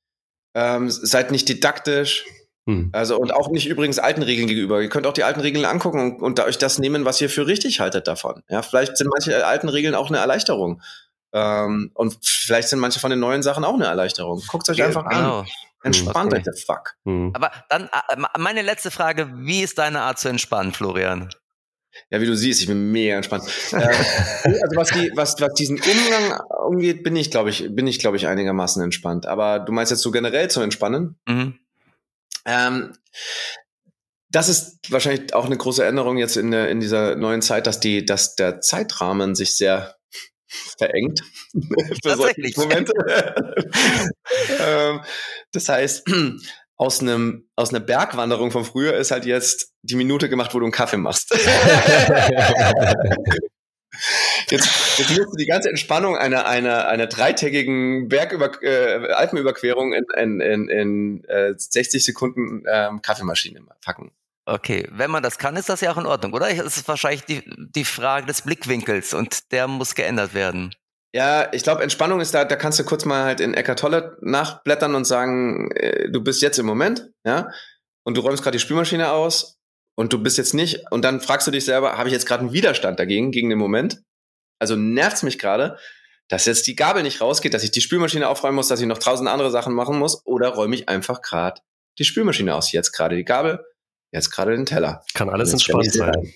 ähm, seid nicht didaktisch, hm. also und auch nicht übrigens alten Regeln gegenüber. Ihr könnt auch die alten Regeln angucken und, und euch das nehmen, was ihr für richtig haltet davon. Ja, vielleicht sind manche alten Regeln auch eine Erleichterung. Ähm, und vielleicht sind manche von den neuen Sachen auch eine Erleichterung. Guckt euch einfach genau. an. Entspannt euch, the fuck. Hm. Aber dann äh, meine letzte Frage, wie ist deine Art zu entspannen, Florian? Ja, wie du siehst, ich bin mega entspannt. äh, also was, die, was, was diesen Umgang umgeht, bin ich, glaube ich, bin ich, glaube ich, einigermaßen entspannt. Aber du meinst jetzt so generell zu entspannen? Mhm. Ähm, das ist wahrscheinlich auch eine große Änderung jetzt in, der, in dieser neuen Zeit, dass die, dass der Zeitrahmen sich sehr verengt für solche Momente. das heißt, aus einem aus einer Bergwanderung von früher ist halt jetzt die Minute gemacht, wo du einen Kaffee machst. Jetzt, jetzt musst du die ganze Entspannung einer, einer, einer dreitägigen Bergüber äh, Alpenüberquerung in, in, in, in äh, 60 Sekunden ähm, Kaffeemaschine packen. Okay, wenn man das kann, ist das ja auch in Ordnung, oder? Es ist wahrscheinlich die, die Frage des Blickwinkels und der muss geändert werden. Ja, ich glaube, Entspannung ist da, da kannst du kurz mal halt in Eckart Tolle nachblättern und sagen, äh, du bist jetzt im Moment, ja, und du räumst gerade die Spülmaschine aus und du bist jetzt nicht, und dann fragst du dich selber, habe ich jetzt gerade einen Widerstand dagegen, gegen den Moment? Also nervt's mich gerade, dass jetzt die Gabel nicht rausgeht, dass ich die Spülmaschine aufräumen muss, dass ich noch tausend andere Sachen machen muss, oder räume ich einfach gerade die Spülmaschine aus? Jetzt gerade die Gabel, jetzt gerade den Teller. Kann alles entspannt sein.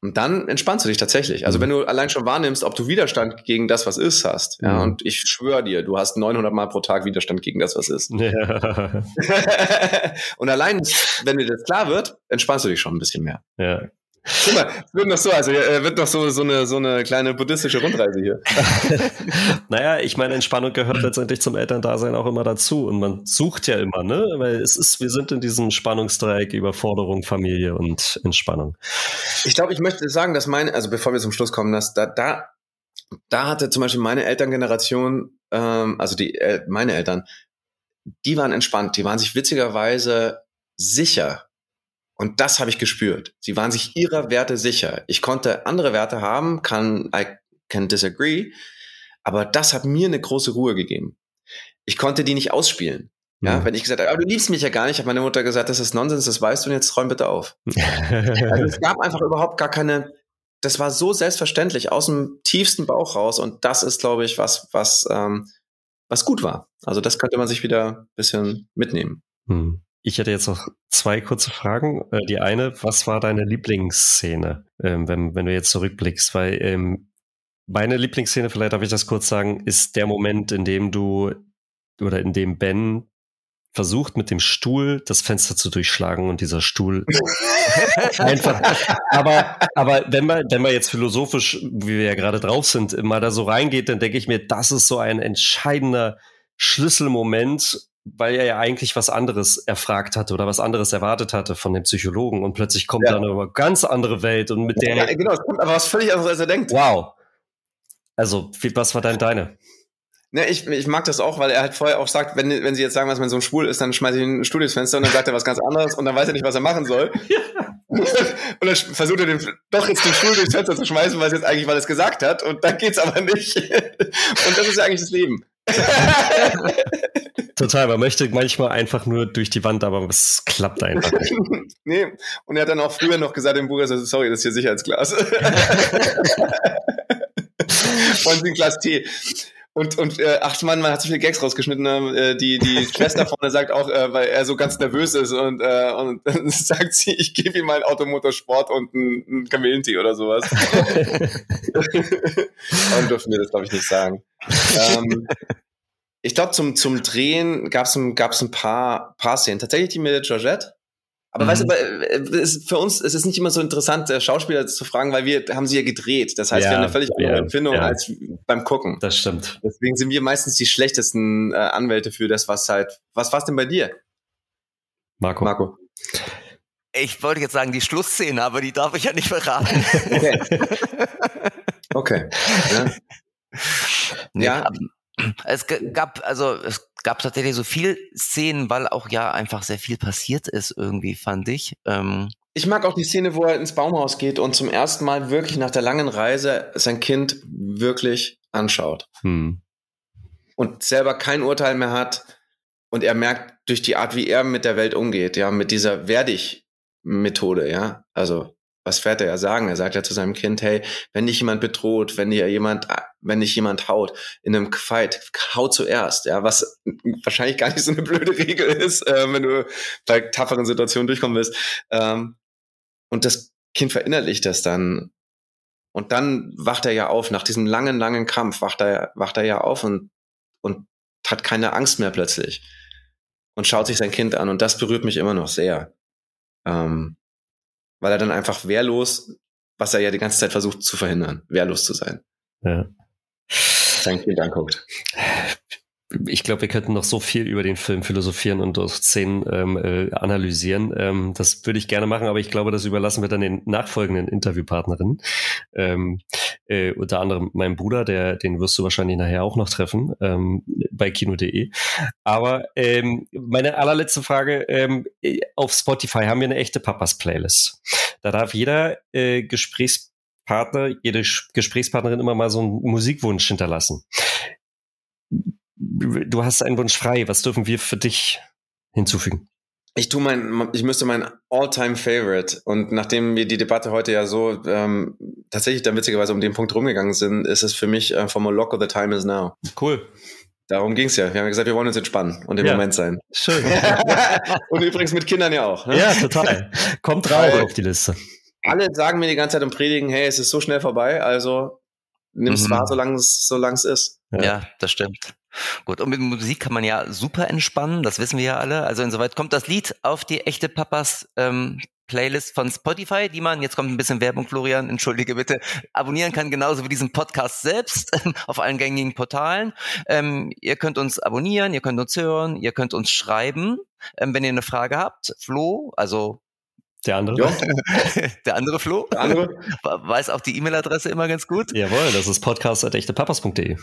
Und dann entspannst du dich tatsächlich. Also mhm. wenn du allein schon wahrnimmst, ob du Widerstand gegen das, was ist, hast. Ja, mhm. und ich schwöre dir, du hast 900 Mal pro Tag Widerstand gegen das, was ist. Ja. und allein, wenn dir das klar wird, entspannst du dich schon ein bisschen mehr. Ja. Guck mal, wird noch so, also äh, wird noch so, so, eine, so eine kleine buddhistische Rundreise hier. naja, ich meine, Entspannung gehört letztendlich zum Elterndasein auch immer dazu. Und man sucht ja immer, ne? Weil es ist, wir sind in diesem Spannungsdreieck Überforderung, Familie und Entspannung. Ich glaube, ich möchte sagen, dass meine, also bevor wir zum Schluss kommen, dass da, da, da hatte zum Beispiel meine Elterngeneration, ähm, also die, äh, meine Eltern, die waren entspannt, die waren sich witzigerweise sicher und das habe ich gespürt. Sie waren sich ihrer Werte sicher. Ich konnte andere Werte haben, kann, I can disagree, aber das hat mir eine große Ruhe gegeben. Ich konnte die nicht ausspielen. Ja, mhm. wenn ich gesagt habe, aber du liebst mich ja gar nicht, hat meine Mutter gesagt, das ist Nonsens, das weißt du und jetzt räum bitte auf. also es gab einfach überhaupt gar keine, das war so selbstverständlich aus dem tiefsten Bauch raus und das ist, glaube ich, was, was, ähm, was gut war. Also das könnte man sich wieder ein bisschen mitnehmen. Mhm. Ich hätte jetzt noch zwei kurze Fragen. Äh, die eine, was war deine Lieblingsszene, ähm, wenn, wenn du jetzt zurückblickst? Weil ähm, meine Lieblingsszene, vielleicht darf ich das kurz sagen, ist der Moment, in dem du oder in dem Ben versucht mit dem Stuhl das Fenster zu durchschlagen und dieser Stuhl einfach. Aber, aber wenn man, wenn man jetzt philosophisch, wie wir ja gerade drauf sind, mal da so reingeht, dann denke ich mir, das ist so ein entscheidender Schlüsselmoment, weil er ja eigentlich was anderes erfragt hatte oder was anderes erwartet hatte von dem Psychologen und plötzlich kommt ja. dann eine ganz andere Welt und mit der. Ja, genau, es kommt aber was völlig anderes, als er denkt. Wow. Also, was war denn deine? Ne, ich, ich mag das auch, weil er halt vorher auch sagt, wenn, wenn sie jetzt sagen, was man so ein Schwul ist, dann schmeiße ich ihn ins Fenster und dann sagt er was ganz anderes und dann weiß er nicht, was er machen soll. Ja. und dann versucht er den, doch jetzt den Stuhl durchs Fenster zu schmeißen, weil es jetzt eigentlich, weil es gesagt hat und dann geht's aber nicht. und das ist ja eigentlich das Leben. Total, man möchte manchmal einfach nur durch die Wand, aber es klappt einfach nicht. nee, und er hat dann auch früher noch gesagt im Buch, also, sorry, das ist hier Sicherheitsglas. Wollen Sie ein Glas Tee? Und, und äh, ach man, man hat so viele Gags rausgeschnitten. Äh, die, die Schwester vorne sagt auch, äh, weil er so ganz nervös ist und, äh, und dann sagt sie, ich gebe ihm mal einen Automotorsport und einen, einen Kamillentee oder sowas. Warum dürfen wir das, glaube ich, nicht sagen? Ähm, ich glaube, zum, zum Drehen gab es ein, gab's ein paar, paar Szenen. Tatsächlich die mit Georgette. Aber mhm. weißt du, mhm. äh, ist für uns es ist nicht immer so interessant, äh, Schauspieler zu fragen, weil wir haben sie ja gedreht. Das heißt, ja, wir haben eine völlig andere ja, Empfindung ja. als beim Gucken. Das stimmt. Deswegen sind wir meistens die schlechtesten äh, Anwälte für das, was halt. Was war's denn bei dir? Marco. Marco. Ich wollte jetzt sagen, die Schlussszene, aber die darf ich ja nicht verraten. Okay. okay. Ja. Nee, ja. Es gab, also es gab tatsächlich so viel Szenen, weil auch ja einfach sehr viel passiert ist irgendwie, fand ich. Ähm ich mag auch die Szene, wo er ins Baumhaus geht und zum ersten Mal wirklich nach der langen Reise sein Kind wirklich anschaut. Hm. Und selber kein Urteil mehr hat. Und er merkt durch die Art, wie er mit der Welt umgeht, ja, mit dieser Werdig-Methode, ja. Also was fährt er ja sagen? Er sagt ja zu seinem Kind, hey, wenn dich jemand bedroht, wenn dir jemand, wenn dich jemand haut in einem Fight, hau zuerst, ja, was wahrscheinlich gar nicht so eine blöde Regel ist, äh, wenn du bei tafferen Situationen durchkommen willst. Ähm, und das Kind verinnerlicht das dann. Und dann wacht er ja auf, nach diesem langen, langen Kampf wacht er, wacht er ja auf und, und hat keine Angst mehr plötzlich. Und schaut sich sein Kind an. Und das berührt mich immer noch sehr. Ähm, weil er dann einfach wehrlos, was er ja die ganze Zeit versucht zu verhindern, wehrlos zu sein. Ja. Sein Kind anguckt. ich glaube, wir könnten noch so viel über den Film philosophieren und durch Szenen ähm, äh, analysieren. Ähm, das würde ich gerne machen, aber ich glaube, das überlassen wir dann den nachfolgenden Interviewpartnerinnen. Ähm, äh, unter anderem meinem Bruder, der, den wirst du wahrscheinlich nachher auch noch treffen ähm, bei kino.de. Aber ähm, meine allerletzte Frage: ähm, Auf Spotify haben wir eine echte Papas-Playlist. Da darf jeder äh, Gesprächspartner, jede Gesprächspartnerin immer mal so einen Musikwunsch hinterlassen. Du hast einen Wunsch frei. Was dürfen wir für dich hinzufügen? Ich tu mein, ich müsste mein All-Time Favorite und nachdem wir die Debatte heute ja so ähm, tatsächlich dann witzigerweise um den Punkt rumgegangen sind, ist es für mich äh, vom Moloko The Time Is Now. Cool. Darum ging's ja. Wir haben gesagt, wir wollen uns entspannen und im ja. Moment sein. Schön. und übrigens mit Kindern ja auch. Ne? Ja, total. Kommt drauf auf die Liste. Alle sagen mir die ganze Zeit und predigen, hey, es ist so schnell vorbei, also nimm's mhm. wahr, solange es, solange es ist. Ja. ja, das stimmt. Gut, und mit Musik kann man ja super entspannen, das wissen wir ja alle. Also insoweit kommt das Lied auf die echte Papas ähm, Playlist von Spotify, die man, jetzt kommt ein bisschen Werbung, Florian, entschuldige bitte, abonnieren kann, genauso wie diesen Podcast selbst auf allen gängigen Portalen. Ähm, ihr könnt uns abonnieren, ihr könnt uns hören, ihr könnt uns schreiben, ähm, wenn ihr eine Frage habt. Flo, also der andere? Der andere Flo? Der andere? Weiß auch die E-Mail-Adresse immer ganz gut. Jawohl, das ist podcast.echtepapas.de.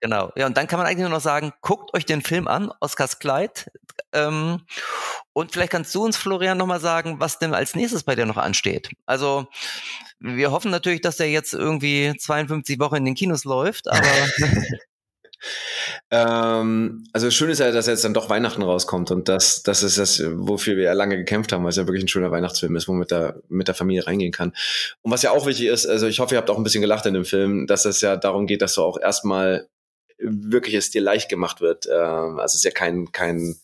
Genau. Ja, und dann kann man eigentlich nur noch sagen, guckt euch den Film an, Oscars Kleid. Ähm, und vielleicht kannst du uns, Florian, nochmal sagen, was denn als nächstes bei dir noch ansteht. Also, wir hoffen natürlich, dass der jetzt irgendwie 52 Wochen in den Kinos läuft, aber. ähm, also schön ist ja, dass jetzt dann doch Weihnachten rauskommt und das, das ist das, wofür wir ja lange gekämpft haben, weil es ja wirklich ein schöner Weihnachtsfilm ist, wo man mit der, mit der Familie reingehen kann. Und was ja auch wichtig ist, also ich hoffe, ihr habt auch ein bisschen gelacht in dem Film, dass es ja darum geht, dass du auch erstmal wirklich es dir leicht gemacht wird. Äh, also es ist ja kein, kein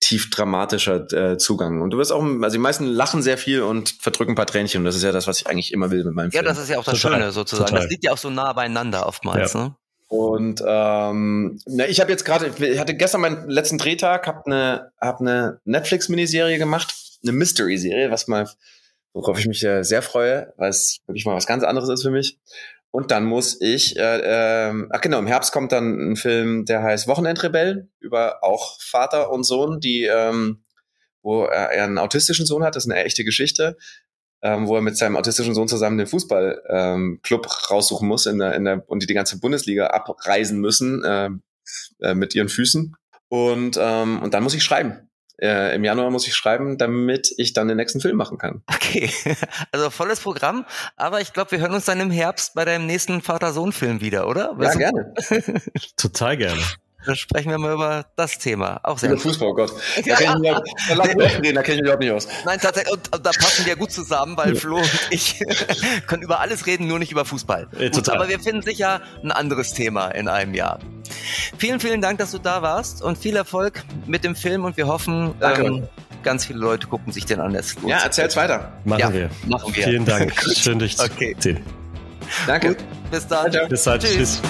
tief dramatischer äh, Zugang. Und du wirst auch, also die meisten lachen sehr viel und verdrücken ein paar Tränchen. Und das ist ja das, was ich eigentlich immer will mit meinem ja, Film. Ja, das ist ja auch das Total. Schöne sozusagen. Total. Das liegt ja auch so nah beieinander oftmals. Ja. Ne? Und ähm, na, ich habe jetzt gerade, ich hatte gestern meinen letzten Drehtag, habe eine, hab eine Netflix-Miniserie gemacht, eine Mystery-Serie, was mal, worauf ich mich äh, sehr freue, weil es wirklich mal was ganz anderes ist für mich. Und dann muss ich, äh, äh, ach genau, im Herbst kommt dann ein Film, der heißt Wochenendrebellen, über auch Vater und Sohn, die, ähm, wo er einen autistischen Sohn hat, das ist eine echte Geschichte, ähm, wo er mit seinem autistischen Sohn zusammen den Fußballclub ähm, raussuchen muss in der, in der, und die die ganze Bundesliga abreisen müssen äh, äh, mit ihren Füßen. Und, ähm, und dann muss ich schreiben. Äh, Im Januar muss ich schreiben, damit ich dann den nächsten Film machen kann. Okay, also volles Programm. Aber ich glaube, wir hören uns dann im Herbst bei deinem nächsten Vater-Sohn-Film wieder, oder? Ja, gerne. Total gerne. Dann sprechen wir mal über das Thema. Auch sehr Über Fußball, oh Gott. Da kann ich, mich reden, da kenne ich mich überhaupt nicht aus. Nein, tatsächlich, und, und da passen wir gut zusammen, weil Flo und ich können über alles reden, nur nicht über Fußball. Ja, gut, aber wir finden sicher ein anderes Thema in einem Jahr. Vielen, vielen Dank, dass du da warst und viel Erfolg mit dem Film und wir hoffen, ähm, ganz viele Leute gucken sich den an. Ja, erzähl's weiter. Machen ja, wir. Machen wir. Vielen Dank. Schön, dich okay. zu sehen. Danke. Gut, bis dann. Bis dann. Tschüss. Tschüss.